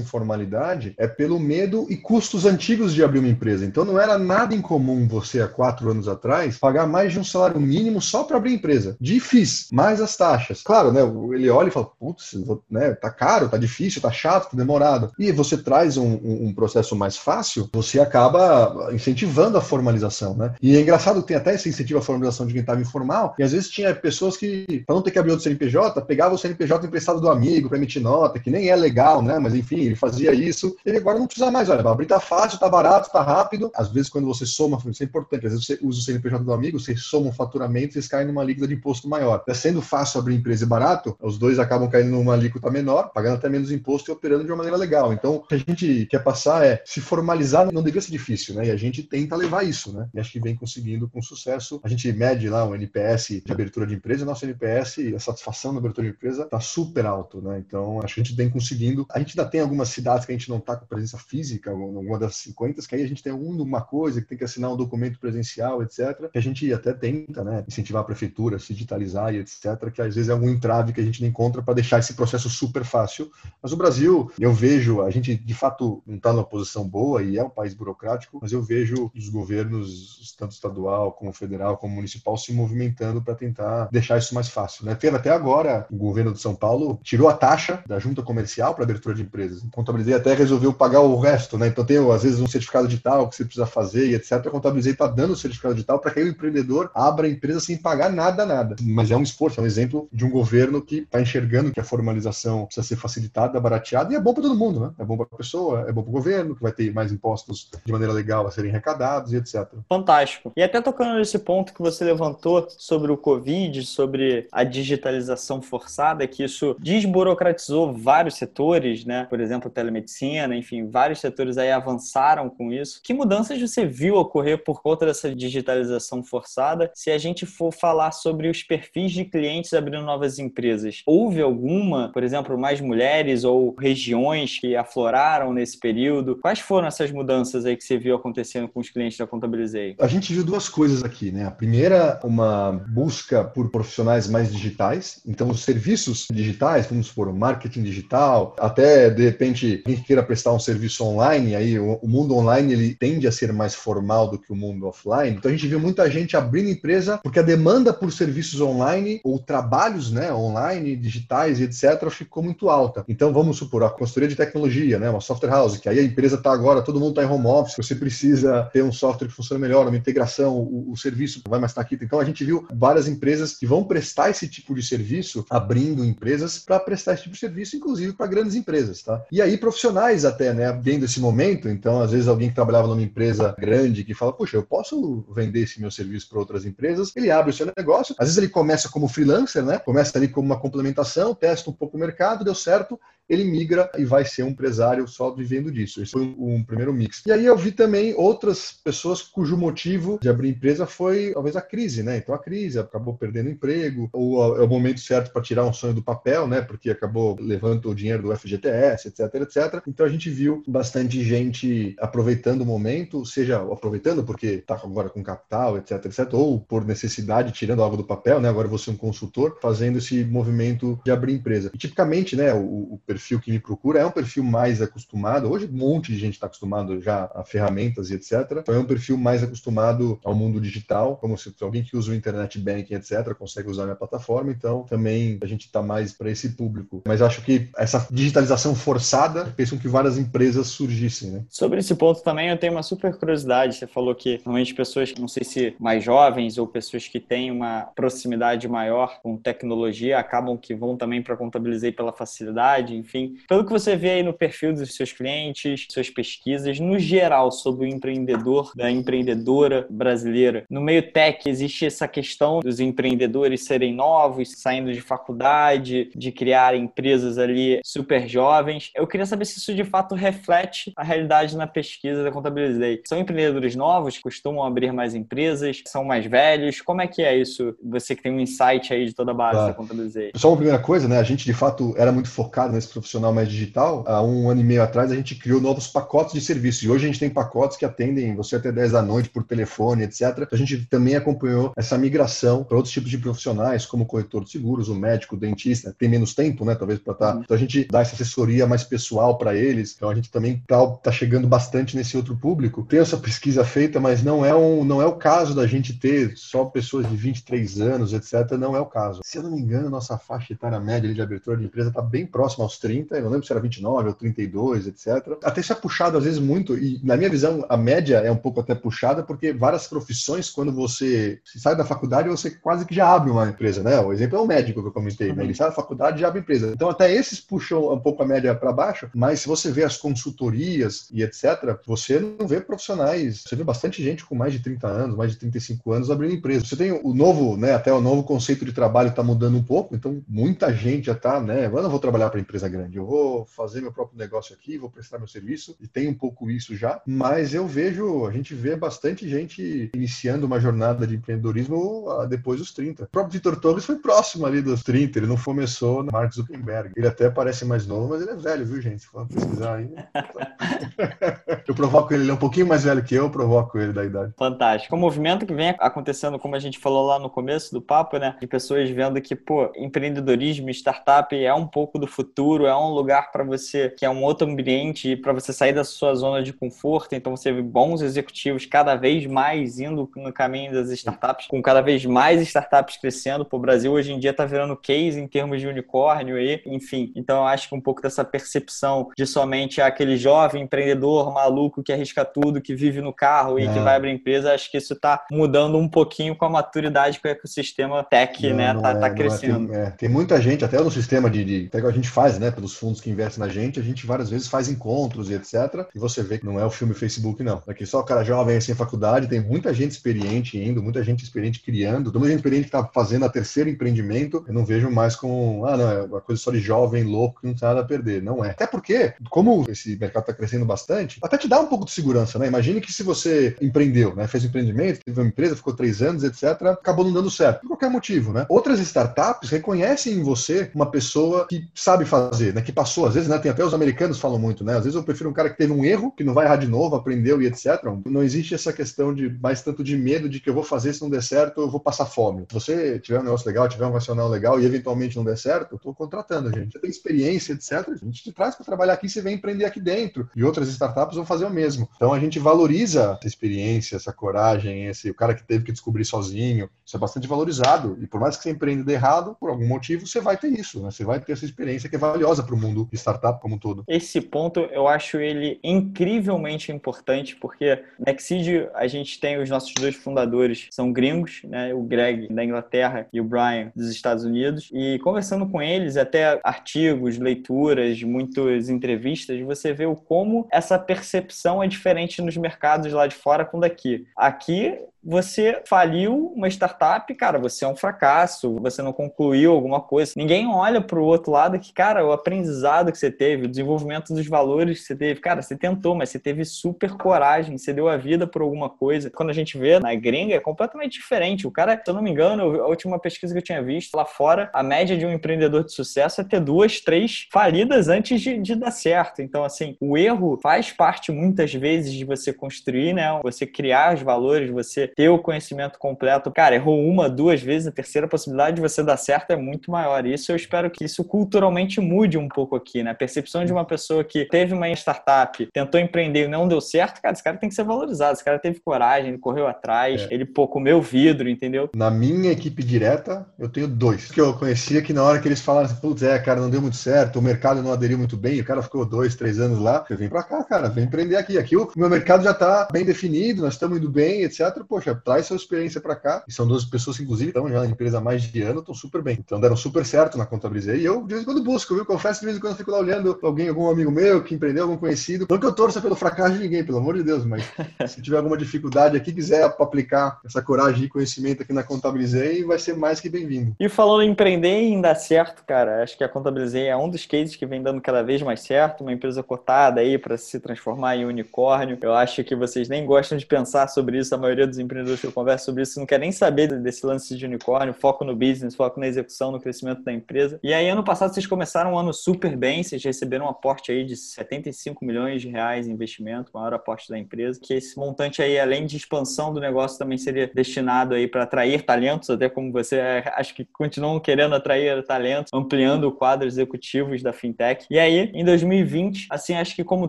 informalidade é pelo medo e custos antigos de abrir uma empresa. Então, não era nada incomum você, há quatro anos atrás, pagar mais de um salário mínimo só para abrir empresa. Difícil, mais as taxas. Claro, né? Ele olha e fala, putz, né, tá caro, tá difícil, tá chato, tá demorado. E você traz um, um, um processo mais fácil, você acaba incentivando a formalização, né? E é engraçado tem até esse incentivo à formalização de quem estava informal, e às vezes tinha pessoas que, para não ter que abrir outro CNPJ, pegava o CNPJ emprestado do amigo para emitir nota, que nem é legal, né? Mas enfim, ele fazia isso. Ele agora não precisa mais, olha, abrir tá fácil, tá barato, tá rápido. Às vezes, quando você soma, isso é importante, às vezes você usa o CNPJ do amigo, você soma um faturamento, vocês caem numa líquida de imposto maior. É sendo fácil abrir empresa e barato, os dois acabam caindo numa alíquota menor, pagando até menos imposto e operando de uma maneira legal. Então, o que a gente quer passar é se formalizar não deveria ser difícil, né? E a gente tenta levar isso, né? E acho que vem conseguindo com sucesso. A gente mede lá o NPS de abertura de empresa, nosso NPS, a satisfação na abertura de empresa está super alto, né? Então, acho que a gente vem conseguindo. A gente ainda tem algumas cidades que a gente não está com presença física, alguma das 50, que aí a gente tem uma coisa que tem que assinar um documento presencial, etc. Que a gente até tenta, né? Incentivar a prefeitura, se digitalizar e etc. Que às vezes é algum entrave que a gente não encontra para deixar esse processo super fácil. Mas o Brasil, eu vejo, a gente de fato não está numa posição boa e é um país burocrático, mas eu vejo os governos, tanto estadual como federal, federal como municipal se movimentando para tentar deixar isso mais fácil. Né? Teve até agora, o governo de São Paulo tirou a taxa da junta comercial para abertura de empresas. A Contabilizei até resolveu pagar o resto, né? Então tem, às vezes, um certificado digital que você precisa fazer e etc. A Contabilizei está dando o certificado digital para que o empreendedor abra a empresa sem pagar nada, nada. Mas é um esforço, é um exemplo de um governo que está enxergando que a formalização precisa ser facilitada, barateada, e é bom para todo mundo, né? É bom para a pessoa, é bom para o governo, que vai ter mais impostos de maneira legal a serem arrecadados e etc.
Fantástico. E até tocando nesse ponto que você levantou sobre o Covid, sobre a digitalização forçada, que isso desburocratizou vários setores, né? Por exemplo, telemedicina, enfim, vários setores aí avançaram com isso. Que mudanças você viu ocorrer por conta dessa digitalização forçada? Se a gente for falar sobre os perfis de clientes abrindo novas empresas, houve alguma, por exemplo, mais mulheres ou regiões que afloraram nesse período? Quais foram essas mudanças aí que você viu acontecendo com os clientes da Contabilizei?
A gente viu duas coisas aqui, né? A primeira, uma busca por profissionais mais digitais. Então, os serviços digitais, vamos supor, marketing digital, até de repente quem queira prestar um serviço online, aí o, mundo online ele tende a ser mais formal do que o mundo offline. Então, a gente viu muita gente abrindo empresa porque a demanda por serviços online ou trabalhos, né, online, digitais etc, ficou muito alta. Então, vamos supor, a consultoria de tecnologia, né, uma software house, que aí a empresa está agora, todo mundo está em home office, você precisa ter um software que funcione melhor, uma integração, o, o serviço vai mais estar aqui. Então, a gente viu várias empresas que vão prestar esse tipo de serviço, abrindo empresas para prestar esse tipo de serviço, inclusive para grandes empresas, tá? E aí, profissionais até, né, vendo esse momento, então, às vezes alguém que trabalhava numa empresa grande que fala, puxa, eu posso vender esse meu serviço para outras empresas, ele abre o seu negócio, às vezes ele começa como freelancer, né? Começa ali como uma complementação, testa um pouco o mercado, deu certo, ele migra e vai ser um empresário só vivendo disso. Esse foi um, primeiro mix. E aí eu vi também outras pessoas cujo motivo de abrir empresa foi talvez a crise, né? Então a crise acabou perdendo emprego, ou é o momento certo para tirar um sonho do papel, né? Porque acabou levando o dinheiro do FGTS, etc, etc. Então a gente viu bastante gente aproveitando o momento, seja aproveitando porque está agora com capital, etc, etc, ou por necessidade tirando algo do papel, né? Agora você é um consultor fazendo esse movimento de abrir empresa. E tipicamente, né? O, o que me procura é um perfil mais acostumado. Hoje, um monte de gente está acostumado já a ferramentas e etc. Então, é um perfil mais acostumado ao mundo digital, como se alguém que usa o internet banking, etc., consegue usar a minha plataforma. Então, também a gente está mais para esse público. Mas acho que essa digitalização forçada fez com que várias empresas surgissem. Né?
Sobre esse ponto também, eu tenho uma super curiosidade. Você falou que normalmente pessoas, não sei se mais jovens ou pessoas que têm uma proximidade maior com tecnologia, acabam que vão também para contabilizar pela facilidade enfim. Pelo que você vê aí no perfil dos seus clientes, suas pesquisas, no geral, sobre o empreendedor, da empreendedora brasileira, no meio tech existe essa questão dos empreendedores serem novos, saindo de faculdade, de criar empresas ali super jovens. Eu queria saber se isso de fato reflete a realidade na pesquisa da Contabilizei. São empreendedores novos, costumam abrir mais empresas, são mais velhos? Como é que é isso? Você que tem um insight aí de toda a base claro. da Contabilizei.
Só uma primeira coisa, né? A gente de fato era muito focado nesse profissional mais digital, há um ano e meio atrás a gente criou novos pacotes de serviços. E hoje a gente tem pacotes que atendem você até 10 da noite por telefone, etc. Então, a gente também acompanhou essa migração para outros tipos de profissionais, como o corretor de seguros, o médico, o dentista, tem menos tempo, né? Talvez para estar. Tá... Então a gente dá essa assessoria mais pessoal para eles. Então a gente também está tá chegando bastante nesse outro público. Tem essa pesquisa feita, mas não é, um, não é o caso da gente ter só pessoas de 23 anos, etc. Não é o caso. Se eu não me engano, nossa faixa etária média de abertura de empresa está bem próxima aos 30, eu não lembro se era 29 ou 32, etc. Até isso é puxado às vezes muito, e na minha visão, a média é um pouco até puxada, porque várias profissões, quando você sai da faculdade, você quase que já abre uma empresa, né? O exemplo é o médico que eu comentei, né? Uhum. Ele sai da faculdade e já abre empresa. Então, até esses puxam um pouco a média para baixo, mas se você vê as consultorias e etc., você não vê profissionais, você vê bastante gente com mais de 30 anos, mais de 35 anos abrindo empresa. Você tem o novo, né? Até o novo conceito de trabalho está mudando um pouco, então muita gente já está, né? Eu não vou trabalhar para empresa grande, eu vou fazer meu próprio negócio aqui, vou prestar meu serviço, e tem um pouco isso já, mas eu vejo, a gente vê bastante gente iniciando uma jornada de empreendedorismo ah, depois dos 30. O próprio Vitor Torres foi próximo ali dos 30, ele não começou no Mark Zuckerberg. Ele até parece mais novo, mas ele é velho, viu, gente? For pesquisar aí. eu provoco ele, ele é um pouquinho mais velho que eu, eu provoco ele da idade.
Fantástico. O movimento que vem acontecendo, como a gente falou lá no começo do papo, né? De pessoas vendo que, pô, empreendedorismo, startup é um pouco do futuro, é um lugar para você que é um outro ambiente para você sair da sua zona de conforto. Então você vê bons executivos cada vez mais indo no caminho das startups, com cada vez mais startups crescendo. O Brasil hoje em dia está virando case em termos de unicórnio aí, enfim. Então eu acho que um pouco dessa percepção de somente aquele jovem empreendedor maluco que arrisca tudo, que vive no carro e que vai abrir empresa, acho que isso está mudando um pouquinho com a maturidade que o ecossistema tech, não, né, não tá, tá é, tá crescendo.
Tem, é, tem, muita gente, até no sistema de, de até que a gente faz, né, pelos fundos que investem na gente, a gente várias vezes faz encontros e etc. E você vê que não é o filme Facebook, não. Aqui só o cara jovem sem faculdade, tem muita gente experiente indo, muita gente experiente criando, muita gente experiente que está fazendo a terceiro empreendimento. Eu não vejo mais com, ah, não, é uma coisa só de jovem, louco, que não tem nada a perder. Não é. Até porque, como esse mercado está crescendo bastante, até te dá um pouco de segurança, né? Imagine que se você empreendeu, né, fez um empreendimento, teve uma empresa, ficou três anos, etc., acabou não dando certo. Por qualquer motivo, né? Outras startups reconhecem em você uma pessoa que sabe fazer, né? Que passou, às vezes, né? Tem até os americanos falam muito, né? Às vezes eu prefiro um cara que teve um erro, que não vai errar de novo, aprendeu e etc. Não existe essa questão de mais tanto de medo de que eu vou fazer se não der certo, eu vou passar fome. Se você tiver um negócio legal, tiver um racional legal e eventualmente não der certo, eu estou contratando, gente. Você tem experiência, etc. A gente te traz para trabalhar aqui, você vem empreender aqui dentro. E outras startups vão fazer o mesmo. Então a gente valoriza essa experiência, essa coragem, esse o cara que teve que descobrir sozinho. Isso é bastante valorizado. E por mais que você empreenda errado, por algum motivo, você vai ter isso, né? Você vai ter essa experiência que é valiosa para o mundo startup como um todo.
Esse ponto eu acho ele incrivelmente importante, porque na Exceed a gente tem os nossos dois fundadores, são gringos, né? O Greg da Inglaterra e o Brian dos Estados Unidos. E conversando com eles, até artigos, leituras, muitas entrevistas, você vê o como essa percepção é diferente nos mercados lá de fora com daqui. Aqui você faliu uma startup, cara, você é um fracasso, você não concluiu alguma coisa. Ninguém olha para o outro lado que, cara, o aprendizado que você teve, o desenvolvimento dos valores que você teve, cara, você tentou, mas você teve super coragem, você deu a vida por alguma coisa. Quando a gente vê na gringa, é completamente diferente. O cara, se eu não me engano, a última pesquisa que eu tinha visto lá fora, a média de um empreendedor de sucesso é ter duas, três falidas antes de, de dar certo. Então, assim, o erro faz parte muitas vezes de você construir, né? Você criar os valores, você ter o conhecimento completo. Cara, errou uma, duas vezes, a terceira possibilidade de você dar certo é muito maior. Isso eu espero que isso culturalmente mude um pouco aqui, né? A percepção de uma pessoa que teve uma startup, tentou empreender e não deu certo, cara, esse cara tem que ser valorizado. Esse cara teve coragem, ele correu atrás, é. ele pô, comeu vidro, entendeu?
Na minha equipe direta, eu tenho dois que eu conhecia que na hora que eles falaram assim, putz, é, cara, não deu muito certo, o mercado não aderiu muito bem, o cara ficou dois, três anos lá, eu vim pra cá, cara, vem empreender aqui. Aqui o meu mercado já tá bem definido, nós estamos indo bem, etc. Poxa, traz sua experiência para cá. E são duas pessoas que, inclusive, estão já na empresa há mais de ano, estão super bem. Então deram super certo na contabilizei. E eu, de vez em quando, busco, viu? Confesso, de vez em quando, eu fico lá olhando alguém, algum amigo meu que empreendeu, algum conhecido. Não que eu torça pelo fracasso de ninguém, pelo amor de Deus, mas se tiver alguma dificuldade aqui, quiser aplicar essa coragem e conhecimento aqui na Contabilizei, vai ser mais que bem-vindo.
E falando em empreender e em dar certo, cara, acho que a Contabilizei é um dos cases que vem dando cada vez mais certo, uma empresa cotada aí para se transformar em unicórnio. Eu acho que vocês nem gostam de pensar sobre isso, a maioria dos empreendedores que eu converso sobre isso, não quer nem saber desse lance de unicórnio, foco no business, foco na execução, no crescimento da empresa. E aí, ano passado, vocês começaram um ano super bem, vocês receberam um aporte aí de 75 milhões de reais em investimento, maior aporte da empresa, que esse montante aí, além de expansão do negócio, também seria destinado aí para atrair talentos, até como você é, acho que continuam querendo atrair talentos, ampliando o quadro executivos da fintech. E aí, em 2020, assim, acho que como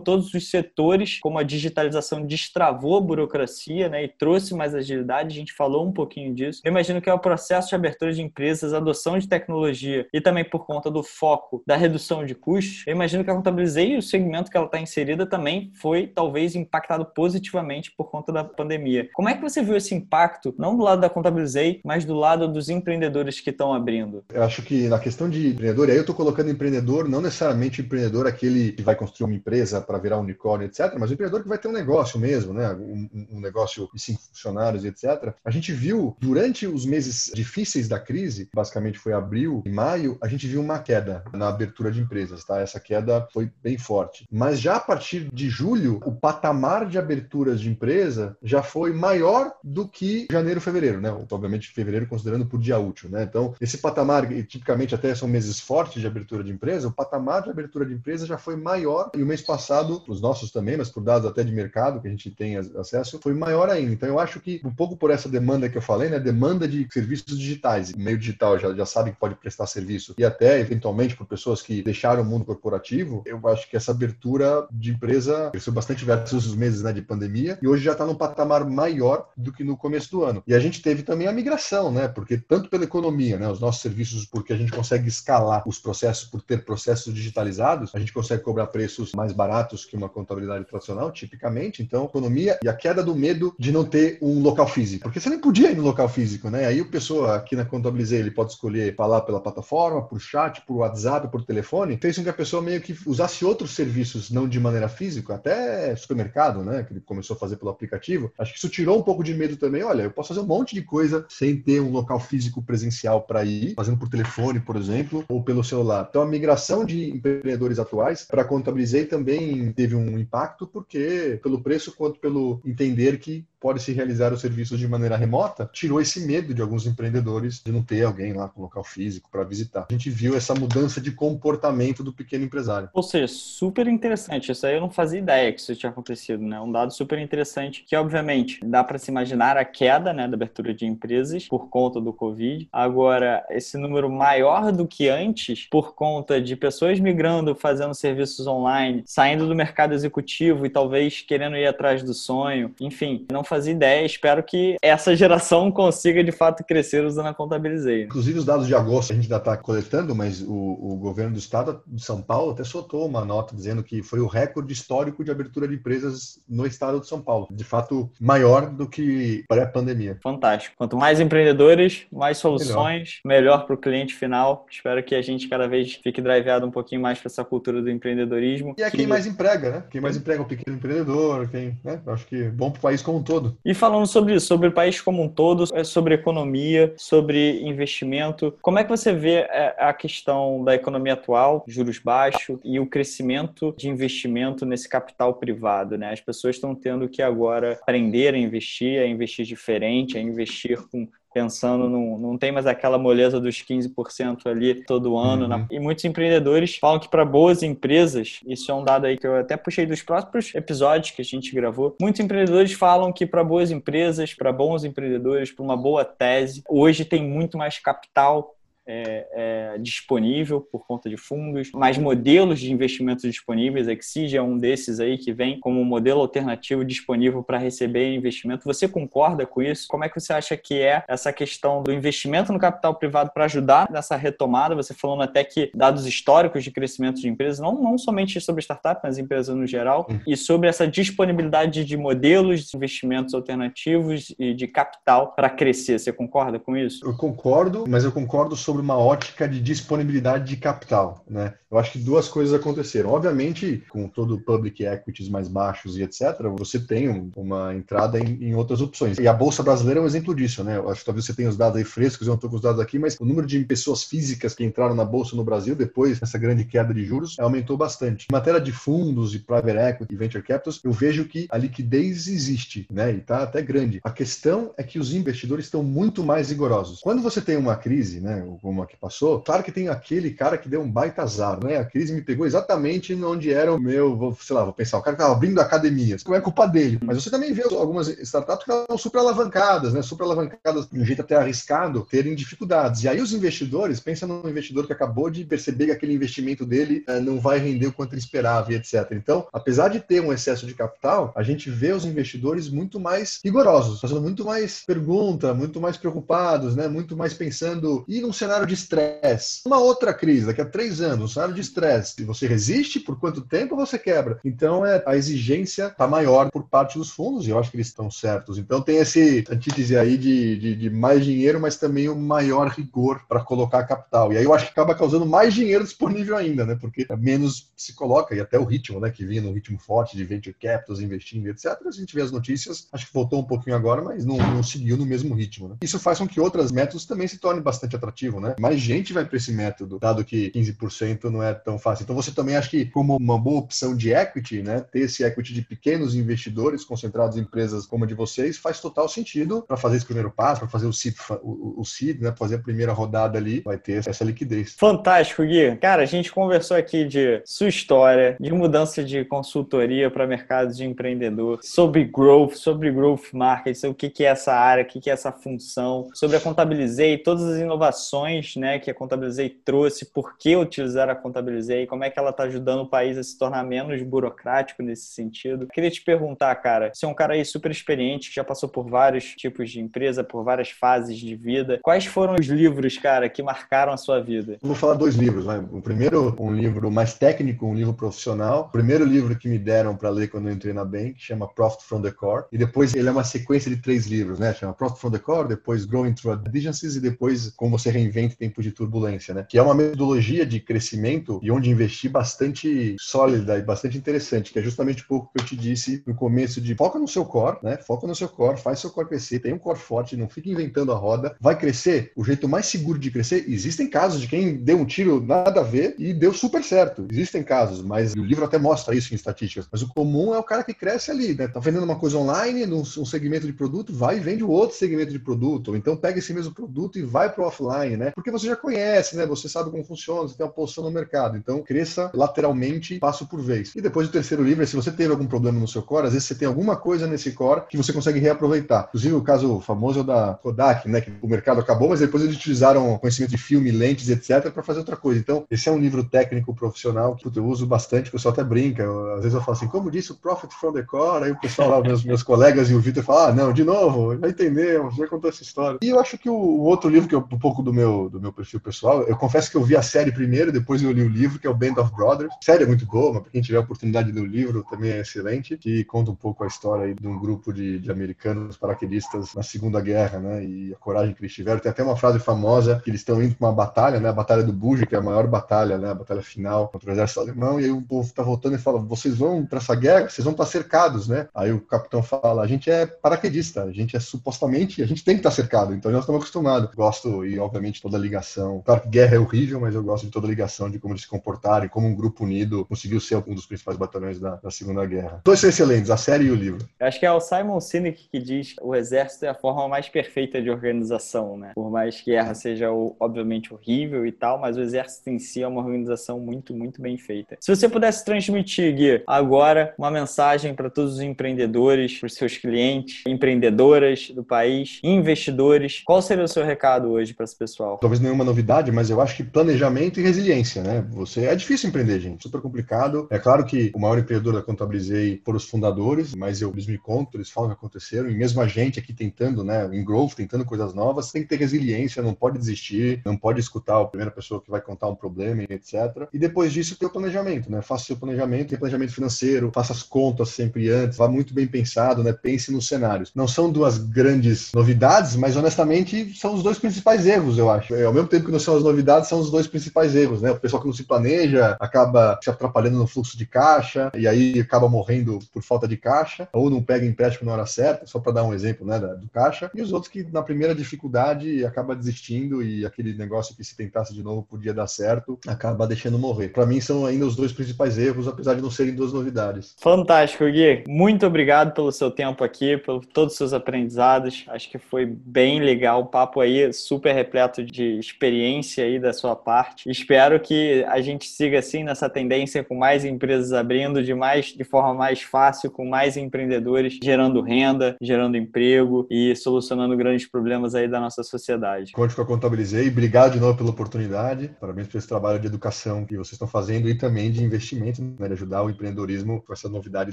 todos os setores, como a digitalização destravou a burocracia, né, e trouxe mais agilidade, a gente falou um pouquinho disso. Eu imagino que é o processo de abertura de empresas, adoção de tecnologia e também por conta do foco da redução de custos, eu imagino que a Contabilizei e o segmento que ela está inserida também foi talvez impactado positivamente por conta da pandemia. Como é que você viu esse impacto, não do lado da Contabilizei, mas do lado dos empreendedores que estão abrindo?
Eu acho que na questão de empreendedor, aí eu estou colocando empreendedor, não necessariamente empreendedor aquele que vai construir uma empresa para virar unicórnio, etc., mas o empreendedor que vai ter um negócio mesmo, né? Um, um negócio de cinco funcionários, etc. A gente viu, durante os meses difíceis da crise, basicamente foi abril e maio, a gente viu uma queda na abertura de empresas, tá? Essa queda foi bem forte. Mas já a partir de julho, o patamar de aberturas de empresa já foi maior do que janeiro, fevereiro, né? Obviamente, fevereiro considerando por dia útil, né? Então, esse patamar, tipicamente até são meses fortes de abertura de empresa, o patamar de abertura de empresa já foi maior e o mês passado, os nossos também, mas por dados até de mercado que a gente tem acesso, foi maior ainda. Então, eu acho que, um pouco por essa demanda que eu falei, né? Demanda de serviços digitais. Meio digital já, já sabe que pode prestar serviço e até, eventualmente, por pessoas que deixaram o mundo corporativo, eu acho que essa abertura de empresa cresceu bastante versus os meses né, de pandemia e hoje já está num patamar maior do que no começo do ano. E a gente teve também a migração, né? Porque tanto pela economia, né? Os nossos serviços, porque a gente consegue escalar os processos por ter processos digitalizados, a gente consegue cobrar preços mais baratos que uma contabilidade tradicional, tipicamente. Então, economia e a queda do medo de não ter um local físico. Porque você nem podia ir no local físico, né? Aí o pessoa aqui na Contabilizei, ele pode escolher falar pela plataforma, por chat, por WhatsApp, por telefone. Fez com que a pessoa meio que usasse outros serviços, não de maneira física, até supermercado, né? Que ele começou a fazer pelo aplicativo. Acho que isso tirou um pouco de medo também. Olha, eu posso fazer um monte de coisa sem ter um local físico presencial para ir, fazendo por telefone, por exemplo, ou pelo celular. Então, a migração de empreendedores atuais para Contabilizei também teve um impacto, porque pelo preço quanto pelo entender que pode se realizar os serviços de maneira remota, tirou esse medo de alguns empreendedores de não ter alguém lá com local físico para visitar. A gente viu essa mudança de comportamento do pequeno empresário.
Ou seja, super interessante. Isso aí eu não fazia ideia que isso tinha acontecido, né? Um dado super interessante que, obviamente, dá para se imaginar a queda né, da abertura de empresas por conta do Covid. Agora, esse número maior do que antes, por conta de pessoas migrando, fazendo serviços online, saindo do mercado executivo e talvez querendo ir atrás do sonho, enfim, não fazia ideia. Espero que essa geração consiga de fato crescer usando a Contabilizei. Né?
Inclusive, os dados de agosto a gente ainda está coletando, mas o, o, governo do estado de São Paulo até soltou uma nota dizendo que foi o recorde histórico de abertura de empresas no estado de São Paulo. De fato, maior do que pré-pandemia.
Fantástico. Quanto mais empreendedores, mais soluções, melhor para o cliente final. Espero que a gente cada vez fique driveado um pouquinho mais para essa cultura do empreendedorismo.
E é
que...
quem mais emprega, né? Quem mais emprega é o pequeno empreendedor, quem, né? Acho que bom para o país como um todo todo.
E falando sobre isso, sobre o país como um todo, é sobre economia, sobre investimento, como é que você vê é, a questão da economia atual, juros baixos e o crescimento de investimento nesse capital privado? Né? As pessoas estão tendo que agora aprender a investir, a investir diferente, a investir com pensando, num, não tem mais aquela moleza dos 15% ali todo ano. Uhum. Na, e muitos empreendedores falam que para boas empresas, isso é um dado aí que eu até puxei dos próprios episódios que a gente gravou, muitos empreendedores falam que para boas empresas, para bons empreendedores, para uma boa tese, hoje tem muito mais capital é, é, disponível por conta de fundos, mais modelos de investimentos disponíveis. A Exige é um desses aí que vem como modelo alternativo disponível para receber investimento. Você concorda com isso? Como é que você acha que é essa questão do investimento no capital privado para ajudar nessa retomada? Você falando até que dados históricos de crescimento de empresas, não, não somente sobre startup, mas empresas no geral, uhum. e sobre essa disponibilidade de modelos de investimentos alternativos e de capital para crescer. Você concorda com isso?
Eu concordo, mas eu concordo sobre sobre uma ótica de disponibilidade de capital, né? Eu acho que duas coisas aconteceram. Obviamente, com todo o public equities mais baixos e etc., você tem uma entrada em, em, outras opções. E a Bolsa Brasileira é um exemplo disso, né? Eu acho que talvez você tenha os dados aí frescos, eu não estou com os dados aqui, mas o número de pessoas físicas que entraram na Bolsa no Brasil depois dessa grande queda de juros aumentou bastante. Em matéria de fundos e private equity e venture capitals, eu vejo que a liquidez existe, né? E está até grande. A questão é que os investidores estão muito mais rigorosos. Quando você tem uma crise, né? Como a que passou, claro que tem aquele cara que deu um baita azar, né? A crise me pegou exatamente onde era o meu, vou, sei lá, vou pensar, o cara que estava abrindo academias, como é culpa dele. Mas você também vê algumas startups que estavam super alavancadas, né? Super alavancadas de um jeito até arriscado, terem dificuldades. E aí os investidores, pensa num investidor que acabou de perceber que aquele investimento dele eh, não vai render o quanto ele esperava e etc. Então, apesar de ter um excesso de capital, a gente vê os investidores muito mais rigorosos, fazendo muito mais pergunta, muito mais preocupados, né? Muito mais pensando, e num cenário cenário de estresse, uma outra crise, daqui a três anos, um cenário de estresse, você resiste, por quanto tempo você quebra? Então, é, a exigência está maior por parte dos fundos, e eu acho que eles estão certos. Então, tem esse antítese aí de, de, de mais dinheiro, mas também o um maior rigor para colocar capital. E aí eu acho que acaba causando mais dinheiro disponível ainda, né? Porque menos se coloca, e até o ritmo, né? Que vinha num ritmo forte de venture capitals, investindo, etc. A gente vê as notícias, acho que voltou um pouquinho agora, mas não, não seguiu no mesmo ritmo. Né? Isso faz com que outras métodos também se tornem bastante atrativos, né? Mais gente vai para esse método, dado que 15% não é tão fácil. Então você também acha que, como uma boa opção de equity, né? Ter esse equity de pequenos investidores concentrados em empresas como a de vocês faz total sentido para fazer esse primeiro passo, para fazer o seed, o, seed, né? Fazer a primeira rodada ali, vai ter essa liquidez.
Fantástico, Gui. Cara, a gente conversou aqui de sua história, de mudança de consultoria para mercados de empreendedor, sobre growth, sobre growth marketing, o que, que é essa área, o que, que é essa função, sobre a Contabilizei, todas as inovações né, que a Contabilizei trouxe, por que utilizar a Contabilizei, como é que ela está ajudando o país a se tornar menos burocrático nesse sentido. Queria te perguntar, cara, você é um cara aí super experiente, já passou por vários tipos de empresa, por várias fases de vida. Quais foram os livros, cara, que marcaram a sua vida?
vou falar dois livros, né? O primeiro, um livro mais técnico, um livro profissional. O primeiro livro que me deram para ler quando eu entrei na Bank chama Profit from the Core. E depois ele é uma sequência de três livros, né? Chama Profit from the Core, depois Growing Through Adigencies e depois Como Você Reinventa em Tempos de Turbulência, né? Que é uma metodologia de crescimento e onde investir bastante sólida e bastante interessante, que é justamente um pouco que eu te disse no começo de foca no seu core, né? Foca no seu core, faz seu core crescer, tem um core forte, não fica inventando a roda. Vai crescer? O jeito mais seguro de crescer, existem casos de quem deu um tiro nada a ver e deu super certo. Existem casos, mas o livro até mostra isso em estatísticas. Mas o comum é o cara que cresce ali, né? Tá vendendo uma coisa online, num um segmento de produto, vai e vende o outro segmento de produto. Ou então pega esse mesmo produto e vai para o offline, né? Porque você já conhece, né? Você sabe como funciona, você tem uma posição no mercado. Então cresça lateralmente, passo por vez. E depois o terceiro livro se você teve algum problema no seu core, às vezes você tem alguma coisa nesse core que você consegue reaproveitar. Inclusive o caso famoso é da Kodak, né? Que o mercado acabou, mas depois eles utilizaram conhecimento de filme, lentes, etc., para fazer outra coisa. Então, esse é um livro técnico profissional que eu uso bastante, o pessoal até brinca. Eu, às vezes eu falo assim, como disse o Profit from the Core? Aí o pessoal lá, meus, meus colegas e o Vitor falam, ah, não, de novo, já entendemos, já contou essa história. E eu acho que o, o outro livro, que é um pouco do meu, do meu perfil pessoal, eu confesso que eu vi a série primeiro, depois eu li o livro, que é o Band of Brothers. A série é muito boa, mas pra quem tiver a oportunidade de ler o livro, também é excelente, que conta um pouco a história aí de um grupo de, de americanos paraquedistas na Segunda Guerra, né? E a coragem que eles tiveram. Tem até uma frase famosa que eles estão indo para uma batalha, né? A Batalha do Buge, que é a maior batalha, né? A batalha final contra o exército alemão, e aí o povo tá voltando e fala: vocês vão para essa guerra, vocês vão estar cercados, né? Aí o capitão fala: a gente é paraquedista, a gente é supostamente, a gente tem que estar cercado, então nós estamos acostumados. Gosto, e obviamente toda a ligação. Claro que guerra é horrível, mas eu gosto de toda a ligação de como eles se comportaram e como um grupo unido conseguiu ser um dos principais batalhões da, da Segunda Guerra. Dois são excelentes, a série e o livro.
acho que é o Simon Sinek que diz o exército é a forma mais perfeita de organização, né? Por mais que guerra seja, obviamente, horrível e tal, mas o exército em si é uma organização muito, muito bem feita. Se você pudesse transmitir, Gui, agora uma mensagem para todos os empreendedores, para os seus clientes, empreendedoras do país, investidores, qual seria o seu recado hoje para esse pessoal?
Talvez nenhuma novidade, mas eu acho que planejamento e resiliência, né? Você é difícil empreender, gente, super complicado. É claro que o maior empreendedor da Contabilizei foram os fundadores, mas eu eles me conto, eles falam o que aconteceram, e mesmo a gente aqui tentando, né, em growth, tentando coisas novas, tem que ter resiliência, não pode desistir, não pode escutar a primeira pessoa que vai contar um problema, etc. E depois disso ter o planejamento, né? Faça seu planejamento, tem planejamento financeiro, faça as contas sempre antes, vá muito bem pensado, né? Pense nos cenários. Não são duas grandes novidades, mas honestamente são os dois principais erros, eu acho. É, ao mesmo tempo que não são as novidades, são os dois principais erros, né? O pessoal que não se planeja acaba se atrapalhando no fluxo de caixa e aí acaba morrendo por falta de caixa, ou não pega empréstimo na hora certa, só para dar um exemplo, né, do caixa. E os outros que na primeira dificuldade acaba desistindo e aquele negócio que se tentasse de novo podia dar certo, acaba deixando morrer. Para mim são ainda os dois principais erros, apesar de não serem duas novidades.
Fantástico, Gui. Muito obrigado pelo seu tempo aqui, por todos os seus aprendizados. Acho que foi bem legal o papo aí, super repleto de experiência aí da sua parte. Espero que a gente siga assim nessa tendência com mais empresas abrindo de mais de forma mais fácil, com mais empreendedores gerando renda, gerando emprego e solucionando grandes problemas aí da nossa sociedade.
Conte com a Contabilizei. Obrigado de novo pela oportunidade. Parabéns por esse trabalho de educação que vocês estão fazendo e também de investimento, né, de ajudar o empreendedorismo com essa novidade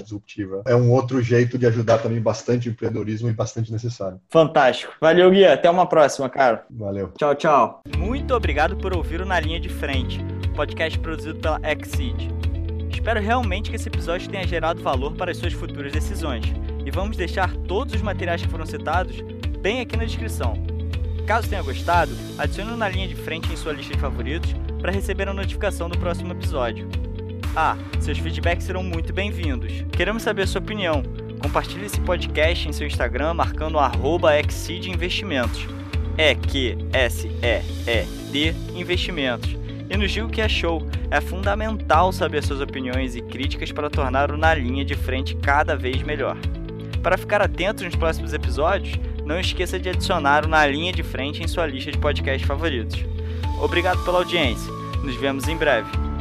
disruptiva. É um outro jeito de ajudar também bastante o empreendedorismo e bastante necessário.
Fantástico. Valeu, Gui. Até uma próxima, cara.
Valeu.
Tchau, tchau. Muito obrigado por ouvir o Na Linha de Frente, podcast produzido pela Exceed. Espero realmente que esse episódio tenha gerado valor para as suas futuras decisões. E vamos deixar todos os materiais que foram citados bem aqui na descrição. Caso tenha gostado, adicione na linha de frente em sua lista de favoritos para receber a notificação do próximo episódio. Ah, seus feedbacks serão muito bem-vindos. Queremos saber a sua opinião. Compartilhe esse podcast em seu Instagram marcando o Investimentos. E-Q-S-E-E-D Investimentos. E no Gil que é show, é fundamental saber suas opiniões e críticas para tornar o Na Linha de Frente cada vez melhor. Para ficar atento nos próximos episódios, não esqueça de adicionar o Na Linha de Frente em sua lista de podcasts favoritos. Obrigado pela audiência. Nos vemos em breve.